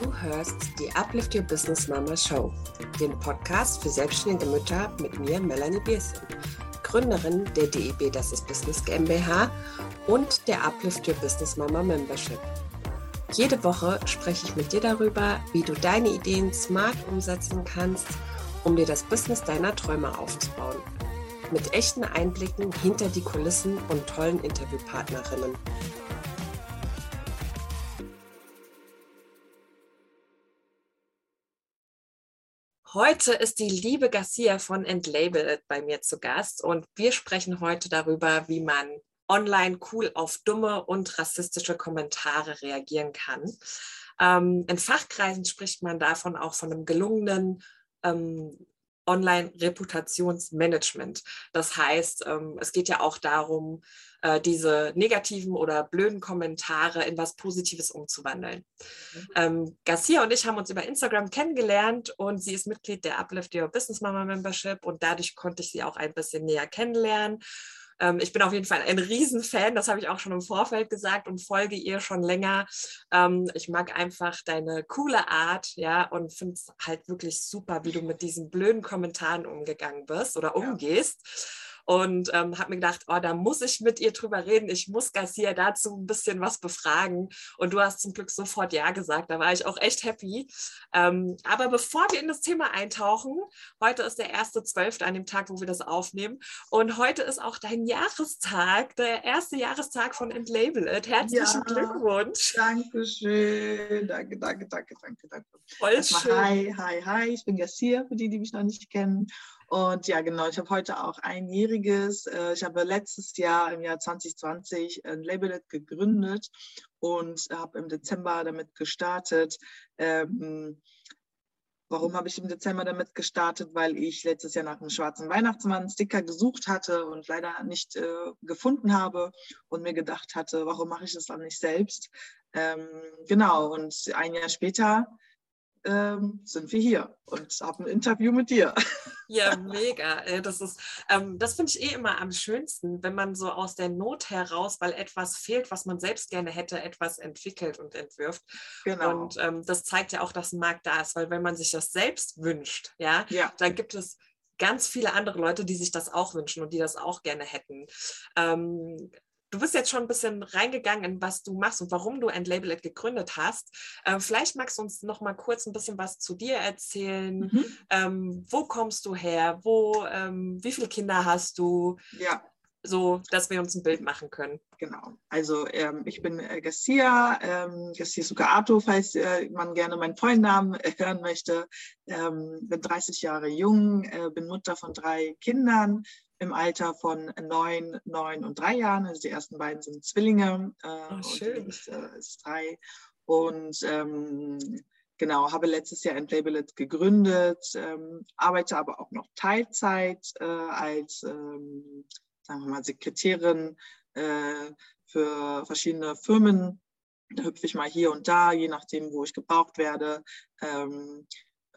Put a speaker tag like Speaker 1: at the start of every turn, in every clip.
Speaker 1: Du hörst die Uplift Your Business Mama Show, den Podcast für selbstständige Mütter mit mir, Melanie Biersen, Gründerin der DEB Das ist Business GmbH und der Uplift Your Business Mama Membership. Jede Woche spreche ich mit dir darüber, wie du deine Ideen smart umsetzen kannst, um dir das Business deiner Träume aufzubauen. Mit echten Einblicken hinter die Kulissen und tollen Interviewpartnerinnen. Heute ist die liebe Garcia von Entlabeled bei mir zu Gast und wir sprechen heute darüber, wie man online cool auf dumme und rassistische Kommentare reagieren kann. Ähm, in Fachkreisen spricht man davon auch von einem gelungenen ähm, Online-Reputationsmanagement. Das heißt, ähm, es geht ja auch darum, äh, diese negativen oder blöden Kommentare in was Positives umzuwandeln. Mhm. Ähm, Garcia und ich haben uns über Instagram kennengelernt und sie ist Mitglied der Uplift Your Business Mama Membership und dadurch konnte ich sie auch ein bisschen näher kennenlernen. Ähm, ich bin auf jeden Fall ein Riesenfan, das habe ich auch schon im Vorfeld gesagt und folge ihr schon länger. Ähm, ich mag einfach deine coole Art, ja, und finde es halt wirklich super, wie du mit diesen blöden Kommentaren umgegangen bist oder umgehst. Ja und ähm, habe mir gedacht, oh, da muss ich mit ihr drüber reden. Ich muss Garcia dazu ein bisschen was befragen. Und du hast zum Glück sofort Ja gesagt. Da war ich auch echt happy. Ähm, aber bevor wir in das Thema eintauchen, heute ist der 1.12. an dem Tag, wo wir das aufnehmen. Und heute ist auch dein Jahrestag, der erste Jahrestag von Entlabel It. Herzlichen ja, Glückwunsch.
Speaker 2: Dankeschön. Danke, danke, danke, danke, danke.
Speaker 1: Voll schön.
Speaker 2: Hi, hi, hi. Ich bin Garcia, für die, die mich noch nicht kennen. Und ja, genau, ich habe heute auch einjähriges. Äh, ich habe letztes Jahr, im Jahr 2020, ein Labelet gegründet und habe im Dezember damit gestartet. Ähm, warum habe ich im Dezember damit gestartet? Weil ich letztes Jahr nach einem schwarzen Weihnachtsmann-Sticker gesucht hatte und leider nicht äh, gefunden habe und mir gedacht hatte, warum mache ich das dann nicht selbst? Ähm, genau, und ein Jahr später ähm, sind wir hier und haben ein Interview mit dir.
Speaker 1: Ja, mega. Das ist, ähm, das finde ich eh immer am schönsten, wenn man so aus der Not heraus, weil etwas fehlt, was man selbst gerne hätte, etwas entwickelt und entwirft. Genau. Und ähm, das zeigt ja auch, dass ein Markt da ist, weil wenn man sich das selbst wünscht, ja, ja. dann gibt es ganz viele andere Leute, die sich das auch wünschen und die das auch gerne hätten. Ähm, Du bist jetzt schon ein bisschen reingegangen in was du machst und warum du Entlabeled gegründet hast. Äh, vielleicht magst du uns noch mal kurz ein bisschen was zu dir erzählen. Mhm. Ähm, wo kommst du her? Wo, ähm, wie viele Kinder hast du?
Speaker 2: Ja.
Speaker 1: So, dass wir uns ein Bild machen können.
Speaker 2: Genau. Also ähm, ich bin äh, Garcia, ähm, Garcia Sucaato, falls äh, man gerne meinen vollen Namen äh, hören möchte. Ähm, bin 30 Jahre jung, äh, bin Mutter von drei Kindern, im Alter von neun, neun und drei Jahren. Also die ersten beiden sind Zwillinge
Speaker 1: äh, oh, und
Speaker 2: die äh, ist drei. Und ähm, genau, habe letztes Jahr Entlabeled gegründet, ähm, arbeite aber auch noch Teilzeit äh, als, ähm, sagen wir mal, Sekretärin äh, für verschiedene Firmen. Da hüpfe ich mal hier und da, je nachdem, wo ich gebraucht werde. Ähm,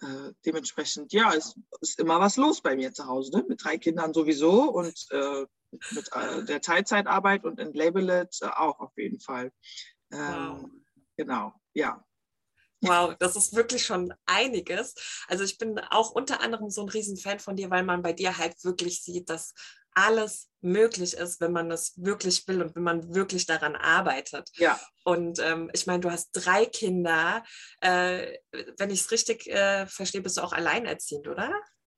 Speaker 2: äh, dementsprechend, ja, es ist immer was los bei mir zu Hause, ne? mit drei Kindern sowieso und äh, mit äh, der Teilzeitarbeit und Entlabeled äh, auch auf jeden Fall. Ähm, wow. Genau, ja.
Speaker 1: Wow, das ist wirklich schon einiges. Also ich bin auch unter anderem so ein Riesenfan von dir, weil man bei dir halt wirklich sieht, dass alles möglich ist, wenn man es wirklich will und wenn man wirklich daran arbeitet.
Speaker 2: Ja.
Speaker 1: Und ähm, ich meine, du hast drei Kinder. Äh, wenn ich es richtig äh, verstehe, bist du auch alleinerziehend, oder?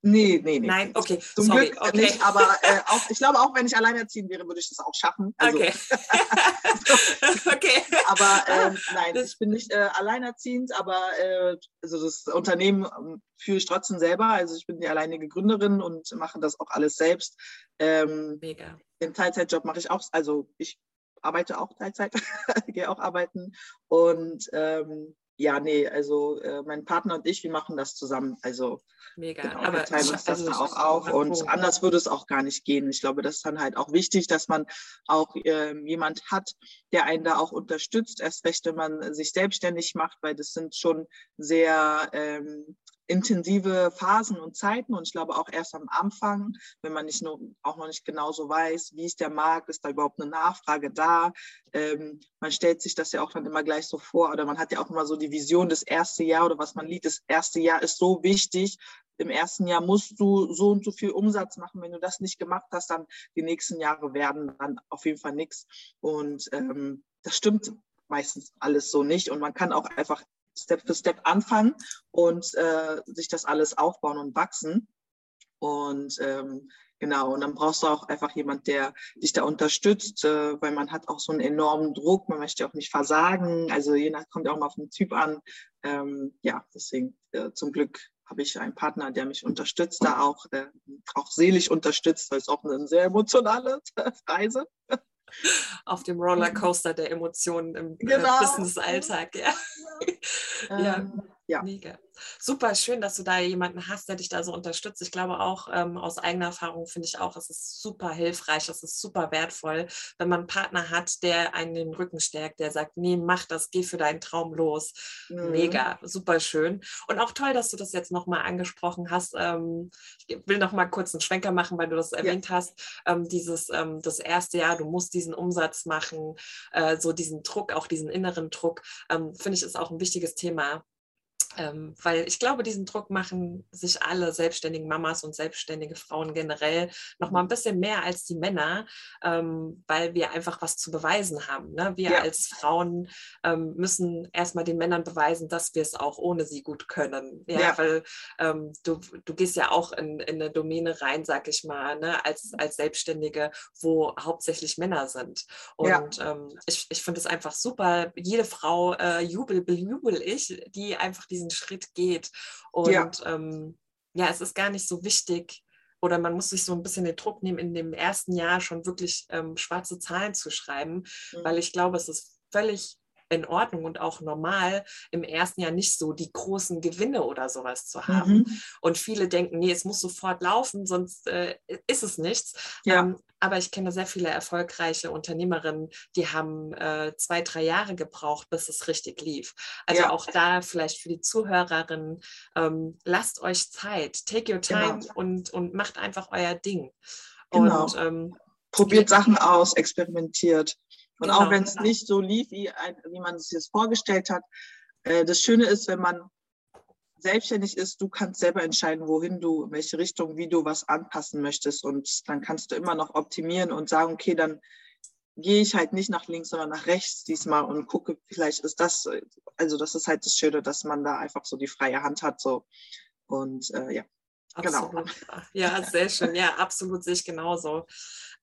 Speaker 2: Nee, nee, nee.
Speaker 1: Nein, okay.
Speaker 2: Zum Sorry, Glück okay. nicht, aber äh, auch, ich glaube, auch wenn ich alleinerziehend wäre, würde ich das auch schaffen.
Speaker 1: Also, okay. okay.
Speaker 2: Aber ähm, nein, ich bin nicht äh, alleinerziehend, aber äh, also das Unternehmen ähm, führe ich trotzdem selber. Also ich bin die alleinige Gründerin und mache das auch alles selbst.
Speaker 1: Ähm, Mega.
Speaker 2: Den Teilzeitjob mache ich auch, also ich arbeite auch Teilzeit, gehe auch arbeiten und ähm, ja, nee, also äh, mein Partner und ich, wir machen das zusammen. Also
Speaker 1: Mega.
Speaker 2: Genau, aber wir teilen uns das also, auch auf und anders würde es auch gar nicht gehen. Ich glaube, das ist dann halt auch wichtig, dass man auch äh, jemand hat, der einen da auch unterstützt. Erst recht, wenn man sich selbstständig macht, weil das sind schon sehr ähm, intensive Phasen und Zeiten und ich glaube auch erst am Anfang, wenn man nicht nur, auch noch nicht genauso weiß, wie ist der Markt, ist da überhaupt eine Nachfrage da. Ähm, man stellt sich das ja auch dann immer gleich so vor oder man hat ja auch immer so die Vision des erste Jahr oder was man liebt, das erste Jahr ist so wichtig. Im ersten Jahr musst du so und so viel Umsatz machen. Wenn du das nicht gemacht hast, dann die nächsten Jahre werden dann auf jeden Fall nichts. Und ähm, das stimmt meistens alles so nicht. Und man kann auch einfach Step für Step anfangen und äh, sich das alles aufbauen und wachsen. Und ähm, genau, und dann brauchst du auch einfach jemand, der dich da unterstützt, äh, weil man hat auch so einen enormen Druck, man möchte auch nicht versagen. Also je nach kommt auch mal auf den Typ an. Ähm, ja, deswegen äh, zum Glück habe ich einen Partner, der mich unterstützt, da auch, äh, auch seelisch unterstützt, weil es auch eine sehr emotionale Reise.
Speaker 1: Auf dem Rollercoaster der Emotionen im äh, genau. Business-Alltag, ja. ja. Ähm, ja. Mega. Super schön, dass du da jemanden hast, der dich da so unterstützt. Ich glaube auch ähm, aus eigener Erfahrung finde ich auch, es ist super hilfreich, es ist super wertvoll, wenn man einen Partner hat, der einen den Rücken stärkt, der sagt, nee, mach das, geh für deinen Traum los. Mhm. Mega, super schön. Und auch toll, dass du das jetzt nochmal angesprochen hast. Ähm, ich will nochmal kurz einen Schwenker machen, weil du das erwähnt ja. hast. Ähm, dieses, ähm, das erste Jahr, du musst diesen Umsatz machen, äh, so diesen Druck, auch diesen inneren Druck, ähm, finde ich, ist auch ein wichtiges Thema ähm, weil ich glaube, diesen Druck machen sich alle selbstständigen Mamas und selbstständige Frauen generell noch mal ein bisschen mehr als die Männer, ähm, weil wir einfach was zu beweisen haben. Ne? Wir ja. als Frauen ähm, müssen erstmal den Männern beweisen, dass wir es auch ohne sie gut können. Ja, ja. weil ähm, du, du gehst ja auch in, in eine Domäne rein, sag ich mal, ne? als, als Selbstständige, wo hauptsächlich Männer sind. Und ja. Ähm, ich, ich finde es einfach super. Jede Frau äh, jubel, bejubel ich, die einfach diesen diesen Schritt geht. Und ja. Ähm, ja, es ist gar nicht so wichtig, oder man muss sich so ein bisschen den Druck nehmen, in dem ersten Jahr schon wirklich ähm, schwarze Zahlen zu schreiben, mhm. weil ich glaube, es ist völlig in Ordnung und auch normal, im ersten Jahr nicht so die großen Gewinne oder sowas zu haben. Mhm. Und viele denken, nee, es muss sofort laufen, sonst äh, ist es nichts. Ja. Ähm, aber ich kenne sehr viele erfolgreiche Unternehmerinnen, die haben äh, zwei, drei Jahre gebraucht, bis es richtig lief. Also ja. auch da vielleicht für die Zuhörerinnen, ähm, lasst euch Zeit, take your time genau. und, und macht einfach euer Ding.
Speaker 2: Genau. Und, ähm, Probiert Sachen aus, experimentiert. Und genau. auch wenn es nicht so lief, wie, wie man es sich vorgestellt hat, äh, das Schöne ist, wenn man selbstständig ist, du kannst selber entscheiden, wohin du, in welche Richtung, wie du was anpassen möchtest. Und dann kannst du immer noch optimieren und sagen, okay, dann gehe ich halt nicht nach links, sondern nach rechts diesmal und gucke, vielleicht ist das, also das ist halt das Schöne, dass man da einfach so die freie Hand hat. So. Und äh, ja,
Speaker 1: genau. Absolut. Genau. Ja, sehr schön. Ja, absolut sehe ich genauso.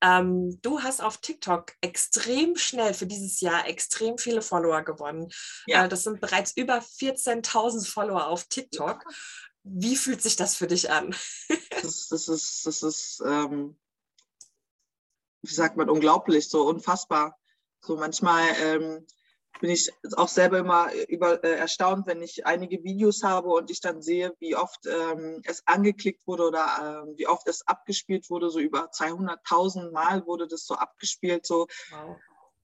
Speaker 1: Ähm, du hast auf TikTok extrem schnell für dieses Jahr extrem viele Follower gewonnen. Ja. Äh, das sind bereits über 14.000 Follower auf TikTok. Ja. Wie fühlt sich das für dich an?
Speaker 2: das, das ist, das ist ähm, wie sagt man, unglaublich, so unfassbar. So manchmal ähm, bin ich auch selber immer über, äh, erstaunt, wenn ich einige Videos habe und ich dann sehe, wie oft ähm, es angeklickt wurde oder äh, wie oft es abgespielt wurde. So über 200.000 Mal wurde das so abgespielt. So. Wow.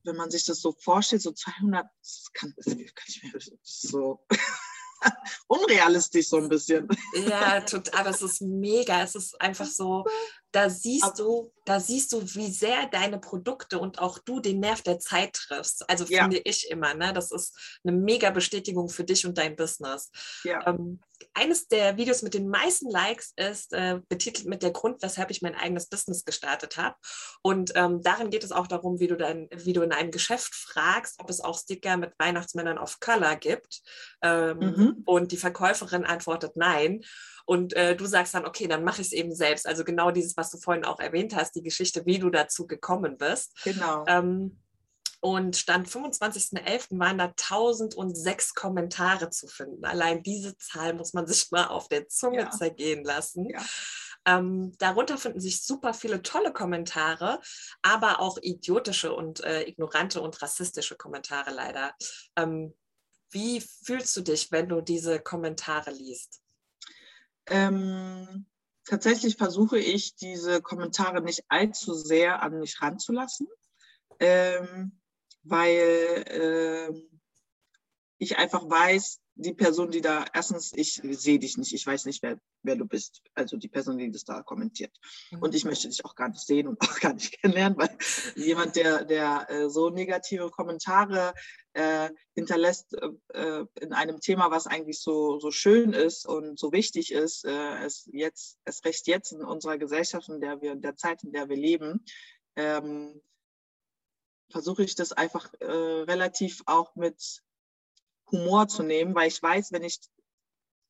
Speaker 2: Wenn man sich das so vorstellt, so 200, das kann, das kann ich mir so unrealistisch so ein bisschen.
Speaker 1: Ja, total, aber es ist mega. Es ist einfach so, da siehst du, da siehst du, wie sehr deine Produkte und auch du den Nerv der Zeit triffst. Also ja. finde ich immer, ne? Das ist eine mega Bestätigung für dich und dein Business. Ja. Ähm, eines der Videos mit den meisten Likes ist äh, betitelt mit der Grund, weshalb ich mein eigenes Business gestartet habe. Und ähm, darin geht es auch darum, wie du dein, wie du in einem Geschäft fragst, ob es auch Sticker mit Weihnachtsmännern of Color gibt. Ähm, mhm. Und die Verkäuferin antwortet nein. Und äh, du sagst dann, okay, dann mache ich es eben selbst. Also genau dieses, was du vorhin auch erwähnt hast, die Geschichte, wie du dazu gekommen bist.
Speaker 2: Genau. Ähm,
Speaker 1: und Stand 25.11. waren da 1006 Kommentare zu finden. Allein diese Zahl muss man sich mal auf der Zunge ja. zergehen lassen. Ja. Ähm, darunter finden sich super viele tolle Kommentare, aber auch idiotische und äh, ignorante und rassistische Kommentare leider. Ähm, wie fühlst du dich, wenn du diese Kommentare liest?
Speaker 2: Ähm, tatsächlich versuche ich, diese Kommentare nicht allzu sehr an mich ranzulassen, ähm, weil äh, ich einfach weiß, die Person, die da, erstens, ich sehe dich nicht, ich weiß nicht, wer, wer du bist. Also die Person, die das da kommentiert. Mhm. Und ich möchte dich auch gar nicht sehen und auch gar nicht kennenlernen, weil jemand, der, der äh, so negative Kommentare äh, hinterlässt äh, in einem Thema, was eigentlich so, so schön ist und so wichtig ist, äh, es jetzt, es recht jetzt in unserer Gesellschaft, in der wir, in der Zeit, in der wir leben, ähm, versuche ich das einfach äh, relativ auch mit Humor zu nehmen, weil ich weiß, wenn ich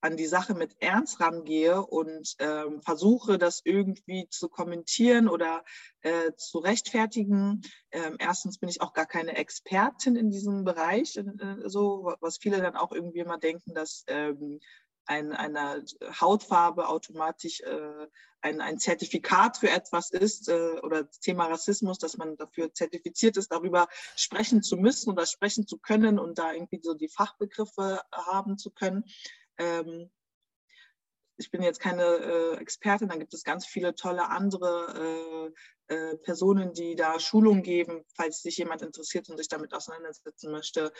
Speaker 2: an die Sache mit Ernst rangehe und ähm, versuche, das irgendwie zu kommentieren oder äh, zu rechtfertigen. Ähm, erstens bin ich auch gar keine Expertin in diesem Bereich, äh, so was viele dann auch irgendwie immer denken, dass ähm, ein, eine Hautfarbe automatisch äh, ein, ein Zertifikat für etwas ist äh, oder Thema Rassismus, dass man dafür zertifiziert ist, darüber sprechen zu müssen oder sprechen zu können und da irgendwie so die Fachbegriffe haben zu können. Ähm, ich bin jetzt keine äh, Expertin, dann gibt es ganz viele tolle andere äh, äh, Personen, die da Schulung geben, falls sich jemand interessiert und sich damit auseinandersetzen möchte.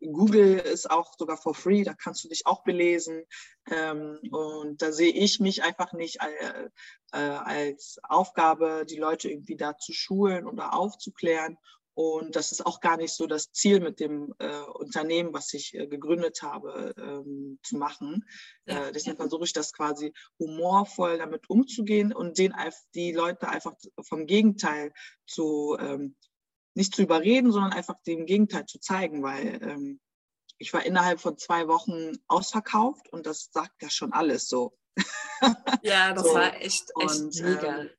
Speaker 2: Google ist auch sogar for free, da kannst du dich auch belesen. Ähm, und da sehe ich mich einfach nicht äh, äh, als Aufgabe, die Leute irgendwie da zu schulen oder aufzuklären. Und das ist auch gar nicht so das Ziel mit dem äh, Unternehmen, was ich äh, gegründet habe, ähm, zu machen. Äh, deswegen versuche ich das quasi humorvoll damit umzugehen und den, die Leute einfach vom Gegenteil zu ähm, nicht zu überreden, sondern einfach dem Gegenteil zu zeigen, weil ähm, ich war innerhalb von zwei Wochen ausverkauft und das sagt ja schon alles so.
Speaker 1: Ja, das so. war echt, echt und, mega. Ähm,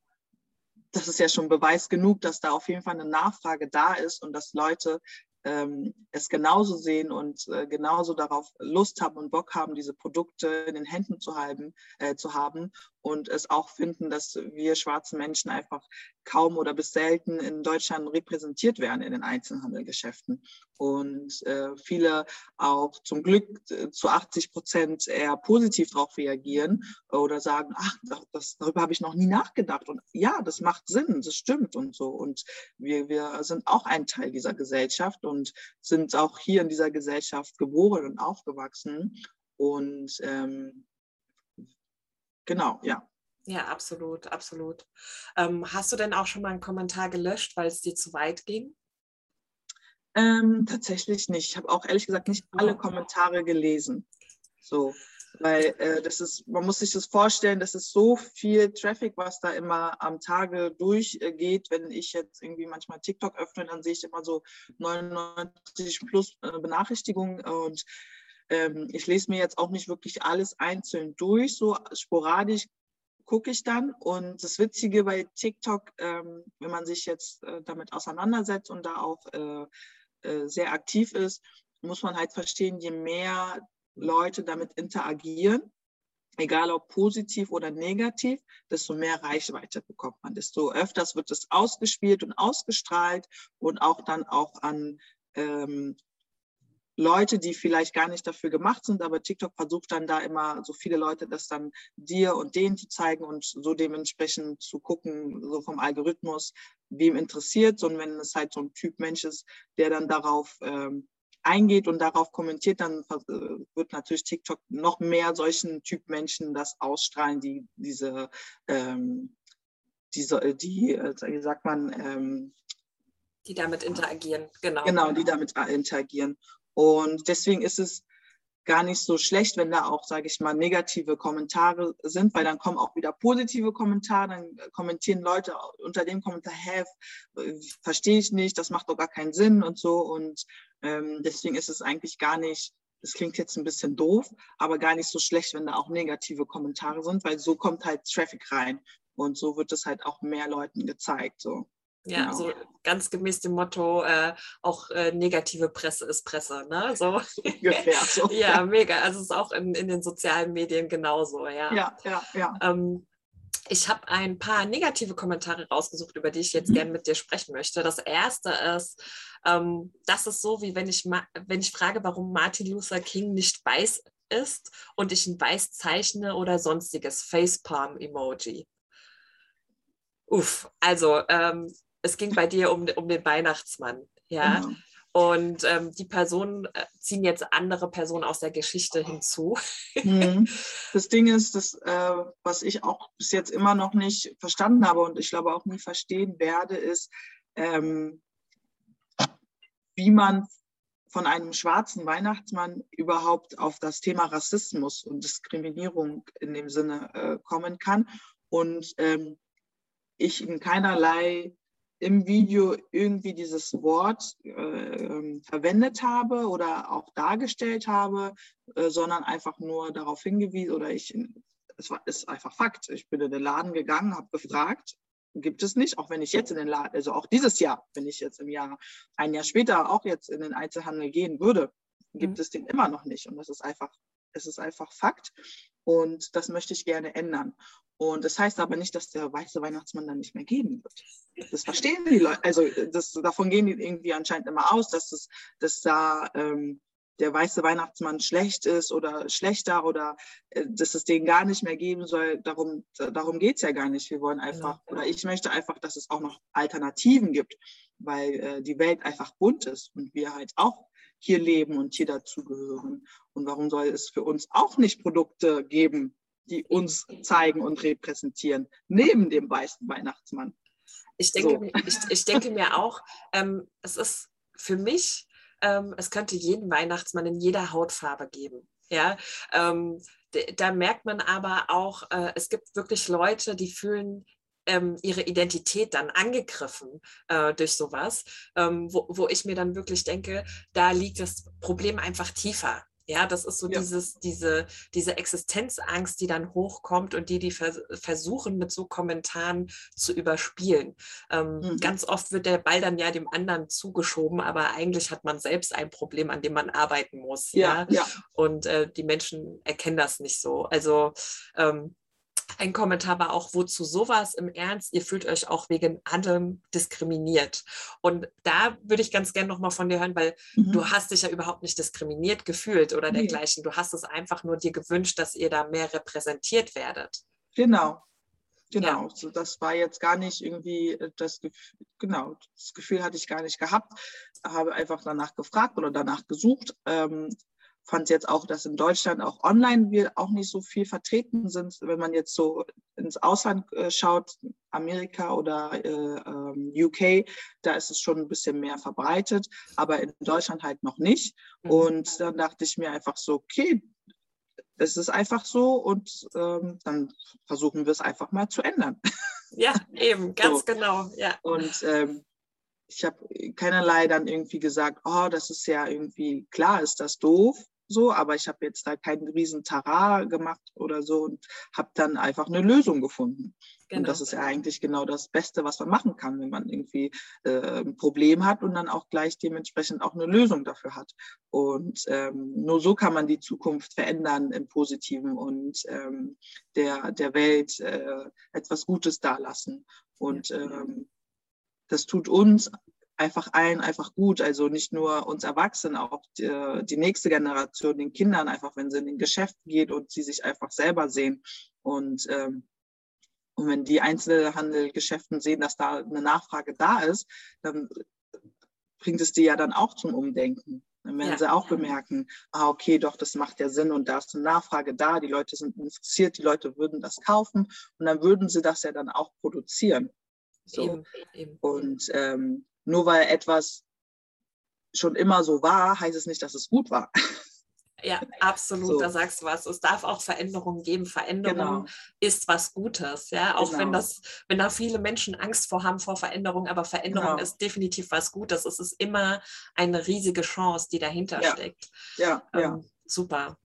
Speaker 2: das ist ja schon Beweis genug, dass da auf jeden Fall eine Nachfrage da ist und dass Leute ähm, es genauso sehen und äh, genauso darauf Lust haben und Bock haben, diese Produkte in den Händen zu haben, äh, zu haben und es auch finden, dass wir schwarzen Menschen einfach kaum oder bis selten in Deutschland repräsentiert werden in den Einzelhandelgeschäften. Und äh, viele auch zum Glück äh, zu 80 Prozent eher positiv darauf reagieren oder sagen, ach, das, darüber habe ich noch nie nachgedacht. Und ja, das macht Sinn, das stimmt und so. Und wir, wir sind auch ein Teil dieser Gesellschaft und sind auch hier in dieser Gesellschaft geboren und aufgewachsen. Und ähm, Genau, ja.
Speaker 1: Ja, absolut, absolut. Ähm, hast du denn auch schon mal einen Kommentar gelöscht, weil es dir zu weit ging?
Speaker 2: Ähm, tatsächlich nicht. Ich habe auch ehrlich gesagt nicht alle Kommentare gelesen. So, weil äh, das ist, man muss sich das vorstellen, das ist so viel Traffic, was da immer am Tage durchgeht. Wenn ich jetzt irgendwie manchmal TikTok öffne, dann sehe ich immer so 99 plus äh, Benachrichtigungen und ähm, ich lese mir jetzt auch nicht wirklich alles einzeln durch, so sporadisch gucke ich dann. Und das Witzige bei TikTok, ähm, wenn man sich jetzt äh, damit auseinandersetzt und da auch äh, äh, sehr aktiv ist, muss man halt verstehen, je mehr Leute damit interagieren, egal ob positiv oder negativ, desto mehr Reichweite bekommt man, desto öfters wird es ausgespielt und ausgestrahlt und auch dann auch an ähm, Leute, die vielleicht gar nicht dafür gemacht sind, aber TikTok versucht dann da immer so viele Leute das dann dir und denen zu zeigen und so dementsprechend zu gucken, so vom Algorithmus, wem interessiert. Und wenn es halt so ein Typ Mensch ist, der dann darauf ähm, eingeht und darauf kommentiert, dann äh, wird natürlich TikTok noch mehr solchen Typ Menschen das ausstrahlen, die diese, ähm, diese, äh, die, äh, wie sagt man, ähm,
Speaker 1: die damit interagieren, genau.
Speaker 2: Genau, die damit interagieren. Und deswegen ist es gar nicht so schlecht, wenn da auch, sage ich mal, negative Kommentare sind, weil dann kommen auch wieder positive Kommentare, dann kommentieren Leute unter dem Kommentar, hä, verstehe ich nicht, das macht doch gar keinen Sinn und so. Und ähm, deswegen ist es eigentlich gar nicht, das klingt jetzt ein bisschen doof, aber gar nicht so schlecht, wenn da auch negative Kommentare sind, weil so kommt halt Traffic rein und so wird es halt auch mehr Leuten gezeigt. So.
Speaker 1: Ja, genau. so ganz gemäß dem Motto, äh, auch äh, negative Presse ist Presse, ne? So.
Speaker 2: Ungefähr so.
Speaker 1: ja, mega. Also es ist auch in, in den sozialen Medien genauso, ja.
Speaker 2: Ja, ja, ja.
Speaker 1: Ähm, ich habe ein paar negative Kommentare rausgesucht, über die ich jetzt mhm. gerne mit dir sprechen möchte. Das erste ist, ähm, das ist so, wie wenn ich, wenn ich frage, warum Martin Luther King nicht weiß ist und ich ein Weiß zeichne oder sonstiges Facepalm-Emoji. Uff, also ähm, es ging bei dir um, um den Weihnachtsmann, ja. Genau. Und ähm, die Personen äh, ziehen jetzt andere Personen aus der Geschichte hinzu.
Speaker 2: Mhm. Das Ding ist, dass, äh, was ich auch bis jetzt immer noch nicht verstanden habe und ich glaube auch nie verstehen werde, ist, ähm, wie man von einem schwarzen Weihnachtsmann überhaupt auf das Thema Rassismus und Diskriminierung in dem Sinne äh, kommen kann. Und ähm, ich in keinerlei im Video irgendwie dieses Wort äh, verwendet habe oder auch dargestellt habe, äh, sondern einfach nur darauf hingewiesen oder ich, es war, ist einfach Fakt. Ich bin in den Laden gegangen, habe gefragt, gibt es nicht, auch wenn ich jetzt in den Laden, also auch dieses Jahr, wenn ich jetzt im Jahr, ein Jahr später auch jetzt in den Einzelhandel gehen würde, gibt mhm. es den immer noch nicht. Und das ist einfach, es ist einfach Fakt. Und das möchte ich gerne ändern. Und das heißt aber nicht, dass der weiße Weihnachtsmann dann nicht mehr geben wird. Das verstehen die Leute. Also das, davon gehen die irgendwie anscheinend immer aus, dass, es, dass da ähm, der weiße Weihnachtsmann schlecht ist oder schlechter oder äh, dass es den gar nicht mehr geben soll. Darum, darum geht es ja gar nicht. Wir wollen einfach, ja. oder ich möchte einfach, dass es auch noch Alternativen gibt, weil äh, die Welt einfach bunt ist und wir halt auch hier leben und hier dazugehören. Und warum soll es für uns auch nicht Produkte geben, die uns zeigen und repräsentieren, neben dem weißen Weihnachtsmann.
Speaker 1: Ich denke, so. ich, ich denke mir auch, ähm, es ist für mich, ähm, es könnte jeden Weihnachtsmann in jeder Hautfarbe geben. Ja, ähm, da merkt man aber auch, äh, es gibt wirklich Leute, die fühlen ähm, ihre Identität dann angegriffen äh, durch sowas, ähm, wo, wo ich mir dann wirklich denke, da liegt das Problem einfach tiefer. Ja, das ist so ja. dieses, diese, diese Existenzangst, die dann hochkommt und die, die vers versuchen, mit so Kommentaren zu überspielen. Ähm, mhm. Ganz oft wird der Ball dann ja dem anderen zugeschoben, aber eigentlich hat man selbst ein Problem, an dem man arbeiten muss. Ja, ja. ja. Und äh, die Menschen erkennen das nicht so. Also ähm, ein Kommentar war auch, wozu sowas im Ernst? Ihr fühlt euch auch wegen allem diskriminiert. Und da würde ich ganz gerne nochmal von dir hören, weil mhm. du hast dich ja überhaupt nicht diskriminiert gefühlt oder dergleichen. Du hast es einfach nur dir gewünscht, dass ihr da mehr repräsentiert werdet.
Speaker 2: Genau. Genau, ja. so, das war jetzt gar nicht irgendwie äh, das Gefühl, genau, das Gefühl hatte ich gar nicht gehabt, habe einfach danach gefragt oder danach gesucht. Ähm, fand jetzt auch, dass in Deutschland auch online wir auch nicht so viel vertreten sind. Wenn man jetzt so ins Ausland äh, schaut, Amerika oder äh, ähm, UK, da ist es schon ein bisschen mehr verbreitet, aber in Deutschland halt noch nicht. Mhm. Und dann dachte ich mir einfach so, okay, es ist einfach so und ähm, dann versuchen wir es einfach mal zu ändern.
Speaker 1: Ja, eben, ganz so. genau. Ja.
Speaker 2: Und ähm, ich habe keinerlei dann irgendwie gesagt, oh, das ist ja irgendwie, klar ist das doof, so, aber ich habe jetzt da keinen riesen Tara gemacht oder so und habe dann einfach eine Lösung gefunden. Genau. Und das ist ja eigentlich genau das Beste, was man machen kann, wenn man irgendwie äh, ein Problem hat und dann auch gleich dementsprechend auch eine Lösung dafür hat. Und ähm, nur so kann man die Zukunft verändern im Positiven und ähm, der, der Welt äh, etwas Gutes dalassen. Und ähm, das tut uns einfach allen einfach gut. Also nicht nur uns Erwachsenen, auch die, die, nächste Generation, den Kindern einfach, wenn sie in den Geschäft geht und sie sich einfach selber sehen. Und, ähm, und wenn die Einzelhandelgeschäften sehen, dass da eine Nachfrage da ist, dann bringt es die ja dann auch zum Umdenken. Dann werden ja. sie auch bemerken, ah, okay, doch, das macht ja Sinn und da ist eine Nachfrage da, die Leute sind interessiert, die Leute würden das kaufen und dann würden sie das ja dann auch produzieren. So. Eben, eben. Und ähm, nur weil etwas schon immer so war, heißt es nicht, dass es gut war.
Speaker 1: Ja, absolut, so. da sagst du was. Es darf auch Veränderungen geben. Veränderung genau. ist was Gutes, ja. Auch genau. wenn das, wenn da viele Menschen Angst vor haben vor Veränderung, aber Veränderung genau. ist definitiv was Gutes. Es ist immer eine riesige Chance, die dahinter
Speaker 2: ja.
Speaker 1: steckt.
Speaker 2: Ja, ähm,
Speaker 1: ja. Super.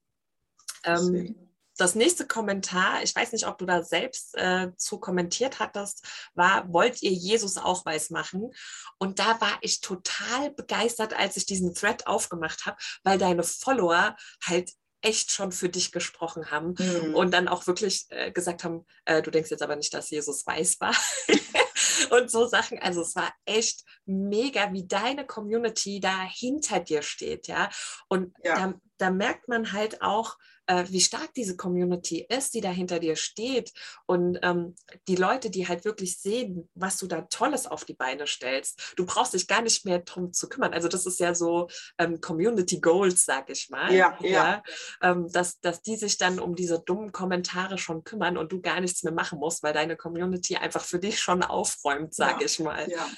Speaker 1: Ähm, das nächste Kommentar, ich weiß nicht, ob du da selbst äh, zu kommentiert hattest, war, wollt ihr Jesus auch weiß machen? Und da war ich total begeistert, als ich diesen Thread aufgemacht habe, weil deine Follower halt echt schon für dich gesprochen haben mhm. und dann auch wirklich äh, gesagt haben, äh, du denkst jetzt aber nicht, dass Jesus weiß war. und so Sachen. Also es war echt mega, wie deine Community da hinter dir steht, ja. Und ja. Da, da merkt man halt auch, äh, wie stark diese Community ist, die da hinter dir steht. Und ähm, die Leute, die halt wirklich sehen, was du da Tolles auf die Beine stellst. Du brauchst dich gar nicht mehr drum zu kümmern. Also das ist ja so ähm, Community Goals, sag ich mal.
Speaker 2: Ja, ja. ja
Speaker 1: ähm, dass, dass die sich dann um diese dummen Kommentare schon kümmern und du gar nichts mehr machen musst, weil deine Community einfach für dich schon aufräumt, sag
Speaker 2: ja,
Speaker 1: ich mal.
Speaker 2: Ja.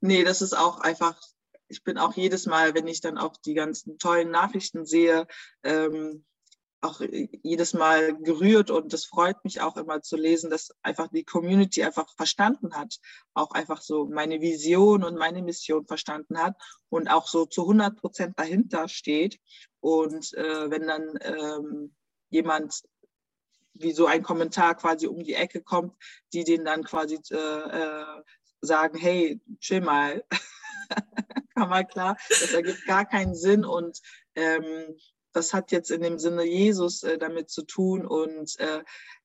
Speaker 2: Nee, das ist auch einfach ich bin auch jedes Mal, wenn ich dann auch die ganzen tollen Nachrichten sehe, ähm, auch jedes Mal gerührt und das freut mich auch immer zu lesen, dass einfach die Community einfach verstanden hat, auch einfach so meine Vision und meine Mission verstanden hat und auch so zu 100 Prozent dahinter steht. Und äh, wenn dann ähm, jemand wie so ein Kommentar quasi um die Ecke kommt, die den dann quasi äh, äh, sagen, hey, chill mal, kann mal klar, das ergibt gar keinen Sinn und ähm, das hat jetzt in dem Sinne Jesus äh, damit zu tun und äh,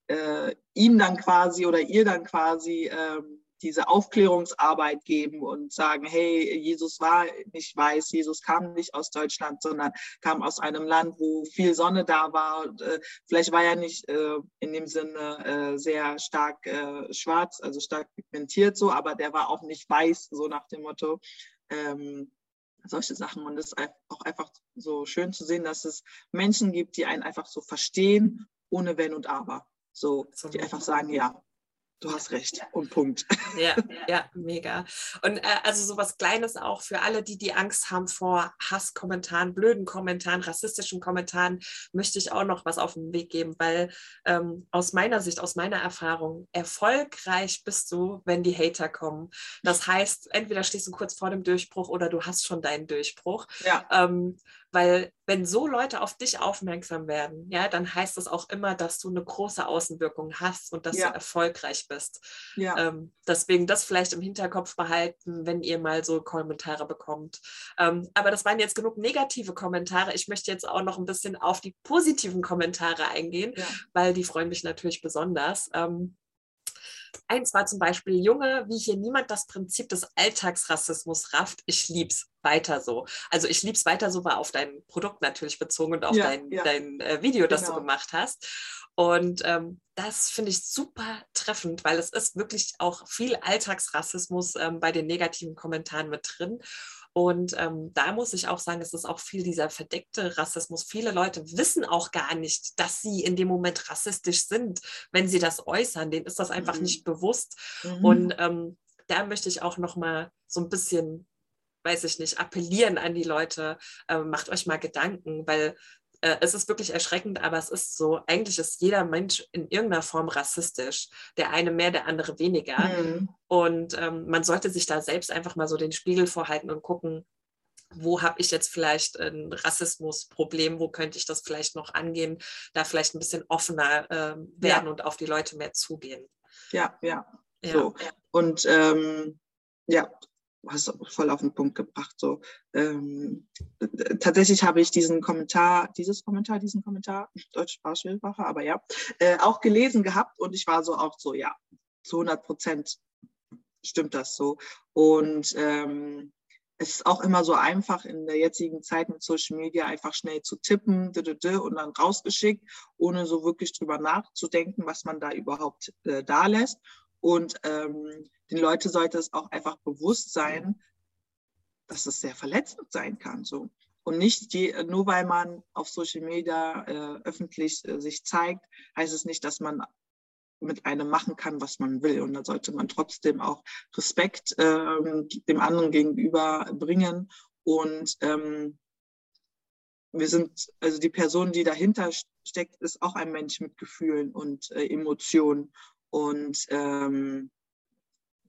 Speaker 2: äh, ihm dann quasi oder ihr dann quasi ähm, diese Aufklärungsarbeit geben und sagen, hey, Jesus war nicht weiß, Jesus kam nicht aus Deutschland, sondern kam aus einem Land, wo viel Sonne da war. Und, äh, vielleicht war er nicht äh, in dem Sinne äh, sehr stark äh, schwarz, also stark pigmentiert so, aber der war auch nicht weiß, so nach dem Motto. Ähm, solche Sachen. Und es ist auch einfach so schön zu sehen, dass es Menschen gibt, die einen einfach so verstehen, ohne Wenn und Aber. So, die einfach sagen, ja, Du hast recht und Punkt.
Speaker 1: Ja, ja, mega. Und äh, also sowas Kleines auch für alle, die die Angst haben vor Hasskommentaren, blöden Kommentaren, rassistischen Kommentaren, möchte ich auch noch was auf den Weg geben, weil ähm, aus meiner Sicht, aus meiner Erfahrung, erfolgreich bist du, wenn die Hater kommen. Das heißt, entweder stehst du kurz vor dem Durchbruch oder du hast schon deinen Durchbruch.
Speaker 2: Ja.
Speaker 1: Ähm, weil wenn so Leute auf dich aufmerksam werden, ja, dann heißt das auch immer, dass du eine große Außenwirkung hast und dass ja. du erfolgreich bist. Ja. Ähm, deswegen das vielleicht im Hinterkopf behalten, wenn ihr mal so Kommentare bekommt. Ähm, aber das waren jetzt genug negative Kommentare. Ich möchte jetzt auch noch ein bisschen auf die positiven Kommentare eingehen, ja. weil die freuen mich natürlich besonders. Ähm, Eins war zum Beispiel, Junge, wie hier niemand das Prinzip des Alltagsrassismus rafft, ich lieb's weiter so. Also ich lieb's weiter so war auf dein Produkt natürlich bezogen und auf ja, dein, ja. dein äh, Video, das genau. du gemacht hast. Und ähm, das finde ich super treffend, weil es ist wirklich auch viel Alltagsrassismus ähm, bei den negativen Kommentaren mit drin. Und ähm, da muss ich auch sagen, es ist auch viel dieser verdeckte Rassismus. Viele Leute wissen auch gar nicht, dass sie in dem Moment rassistisch sind, wenn sie das äußern. Denen ist das einfach mhm. nicht bewusst. Mhm. Und ähm, da möchte ich auch noch mal so ein bisschen weiß ich nicht, appellieren an die Leute, äh, macht euch mal Gedanken, weil äh, es ist wirklich erschreckend, aber es ist so, eigentlich ist jeder Mensch in irgendeiner Form rassistisch. Der eine mehr, der andere weniger. Mhm. Und ähm, man sollte sich da selbst einfach mal so den Spiegel vorhalten und gucken, wo habe ich jetzt vielleicht ein Rassismusproblem, wo könnte ich das vielleicht noch angehen, da vielleicht ein bisschen offener äh, werden ja. und auf die Leute mehr zugehen.
Speaker 2: Ja, ja. ja. So. Und ähm, ja, hast voll auf den Punkt gebracht. So ähm, tatsächlich habe ich diesen Kommentar, dieses Kommentar, diesen Kommentar, Deutsch Sprachschwierigmacher, aber ja, äh, auch gelesen gehabt und ich war so auch so, ja, zu 100 Prozent stimmt das so. Und ähm, es ist auch immer so einfach in der jetzigen Zeit mit Social Media einfach schnell zu tippen und dann rausgeschickt, ohne so wirklich drüber nachzudenken, was man da überhaupt äh, da lässt. Und ähm, den Leuten sollte es auch einfach bewusst sein, dass es sehr verletzend sein kann. So. Und nicht die, nur weil man auf Social Media äh, öffentlich äh, sich zeigt, heißt es nicht, dass man mit einem machen kann, was man will. Und da sollte man trotzdem auch Respekt ähm, dem anderen gegenüber bringen. Und ähm, wir sind, also die Person, die dahinter steckt, ist auch ein Mensch mit Gefühlen und äh, Emotionen. Und ähm,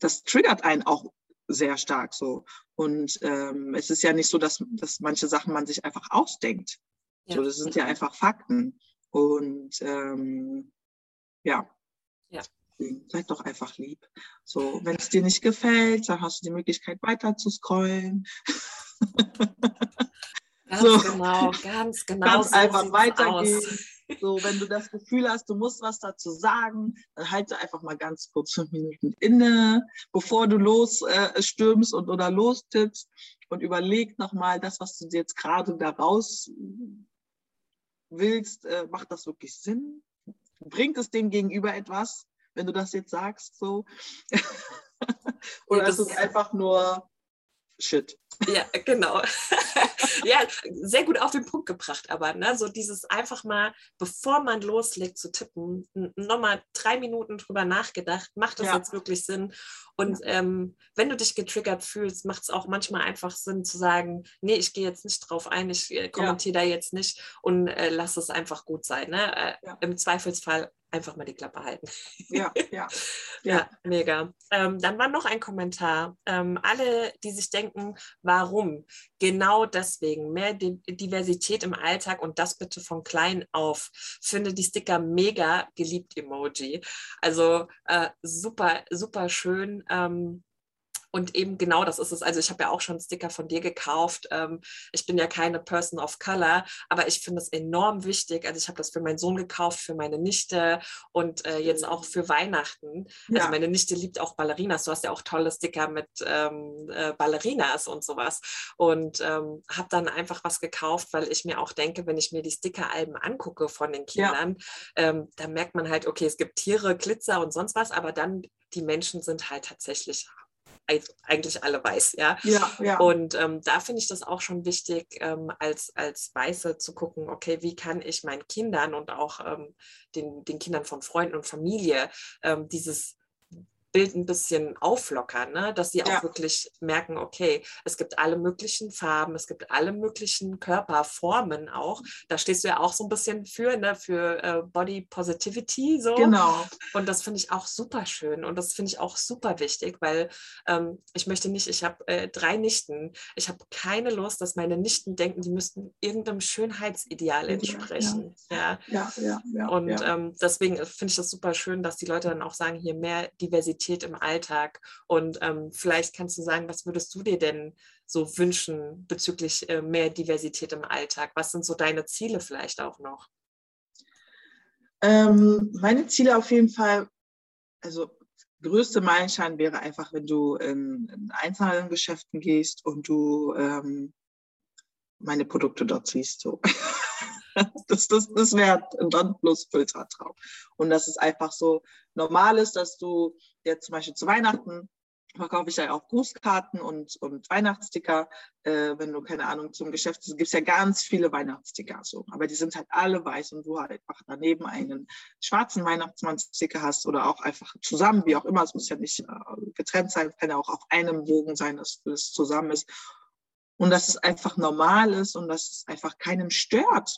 Speaker 2: das triggert einen auch sehr stark so. Und ähm, es ist ja nicht so, dass, dass manche Sachen man sich einfach ausdenkt. Ja. So, das sind ja einfach Fakten. Und ähm, ja. ja. Seid doch einfach lieb. So, wenn es dir nicht gefällt, dann hast du die Möglichkeit weiter zu scrollen.
Speaker 1: Ganz so. genau, ganz genau.
Speaker 2: Ganz so einfach weitergehen. Aus. So, wenn du das Gefühl hast, du musst was dazu sagen, dann halte einfach mal ganz kurz fünf Minuten inne, bevor du losstürmst äh, und oder lostippst und überleg nochmal das, was du jetzt gerade daraus willst, äh, macht das wirklich Sinn? Bringt es dem Gegenüber etwas, wenn du das jetzt sagst so? Oder ja, ist es einfach nur Shit?
Speaker 1: Ja, genau. ja, sehr gut auf den Punkt gebracht, aber ne, so dieses einfach mal, bevor man loslegt zu tippen, nochmal drei Minuten drüber nachgedacht, macht das ja. jetzt wirklich Sinn? Und ja. ähm, wenn du dich getriggert fühlst, macht es auch manchmal einfach Sinn zu sagen, nee, ich gehe jetzt nicht drauf ein, ich äh, kommentiere ja. da jetzt nicht und äh, lass es einfach gut sein. Ne? Äh, Im Zweifelsfall einfach mal die Klappe halten.
Speaker 2: Ja, ja.
Speaker 1: ja. ja mega. Ähm, dann war noch ein Kommentar. Ähm, alle, die sich denken, warum? Genau deswegen. Mehr Diversität im Alltag und das bitte von klein auf. Finde die Sticker mega geliebt Emoji. Also äh, super, super schön. Ähm, und eben genau das ist es. Also ich habe ja auch schon Sticker von dir gekauft. Ähm, ich bin ja keine Person of Color, aber ich finde es enorm wichtig. Also ich habe das für meinen Sohn gekauft, für meine Nichte und äh, jetzt auch für Weihnachten. Also ja. Also meine Nichte liebt auch Ballerinas. Du hast ja auch tolle Sticker mit ähm, äh, Ballerinas und sowas. Und ähm, habe dann einfach was gekauft, weil ich mir auch denke, wenn ich mir die Stickeralben angucke von den Kindern, ja. ähm, dann merkt man halt, okay, es gibt Tiere, Glitzer und sonst was, aber dann die Menschen sind halt tatsächlich eigentlich alle weiß, ja.
Speaker 2: ja, ja.
Speaker 1: Und ähm, da finde ich das auch schon wichtig, ähm, als, als Weiße zu gucken, okay, wie kann ich meinen Kindern und auch ähm, den, den Kindern von Freunden und Familie ähm, dieses Bild ein bisschen auflockern, ne? dass sie auch ja. wirklich merken, okay, es gibt alle möglichen Farben, es gibt alle möglichen Körperformen auch. Da stehst du ja auch so ein bisschen für, ne? für äh, Body Positivity. So.
Speaker 2: Genau.
Speaker 1: Und das finde ich auch super schön und das finde ich auch super wichtig, weil ähm, ich möchte nicht, ich habe äh, drei Nichten, ich habe keine Lust, dass meine Nichten denken, die müssten irgendeinem Schönheitsideal entsprechen.
Speaker 2: Ja, ja, ja. ja,
Speaker 1: und ähm, deswegen finde ich das super schön, dass die Leute dann auch sagen, hier mehr Diversität Diversität im Alltag. Und ähm, vielleicht kannst du sagen, was würdest du dir denn so wünschen bezüglich äh, mehr Diversität im Alltag? Was sind so deine Ziele vielleicht auch noch?
Speaker 2: Ähm, meine Ziele auf jeden Fall, also größte Meilenstein wäre einfach, wenn du in, in Einzelhandelsgeschäften gehst und du ähm, meine Produkte dort siehst. So. Das, das, das wäre ein plus Filtertraum. Und dass es einfach so normal ist, dass du jetzt zum Beispiel zu Weihnachten verkaufe ich ja auch Grußkarten und, und Weihnachtssticker. Äh, wenn du, keine Ahnung, zum Geschäft gibt es ja ganz viele Weihnachtssticker. So. Aber die sind halt alle weiß und du halt einfach daneben einen schwarzen Weihnachtsmann-Sticker hast oder auch einfach zusammen, wie auch immer. Es muss ja nicht äh, getrennt sein, kann ja auch auf einem Bogen sein, dass es zusammen ist. Und dass es einfach normal ist und dass es einfach keinem stört.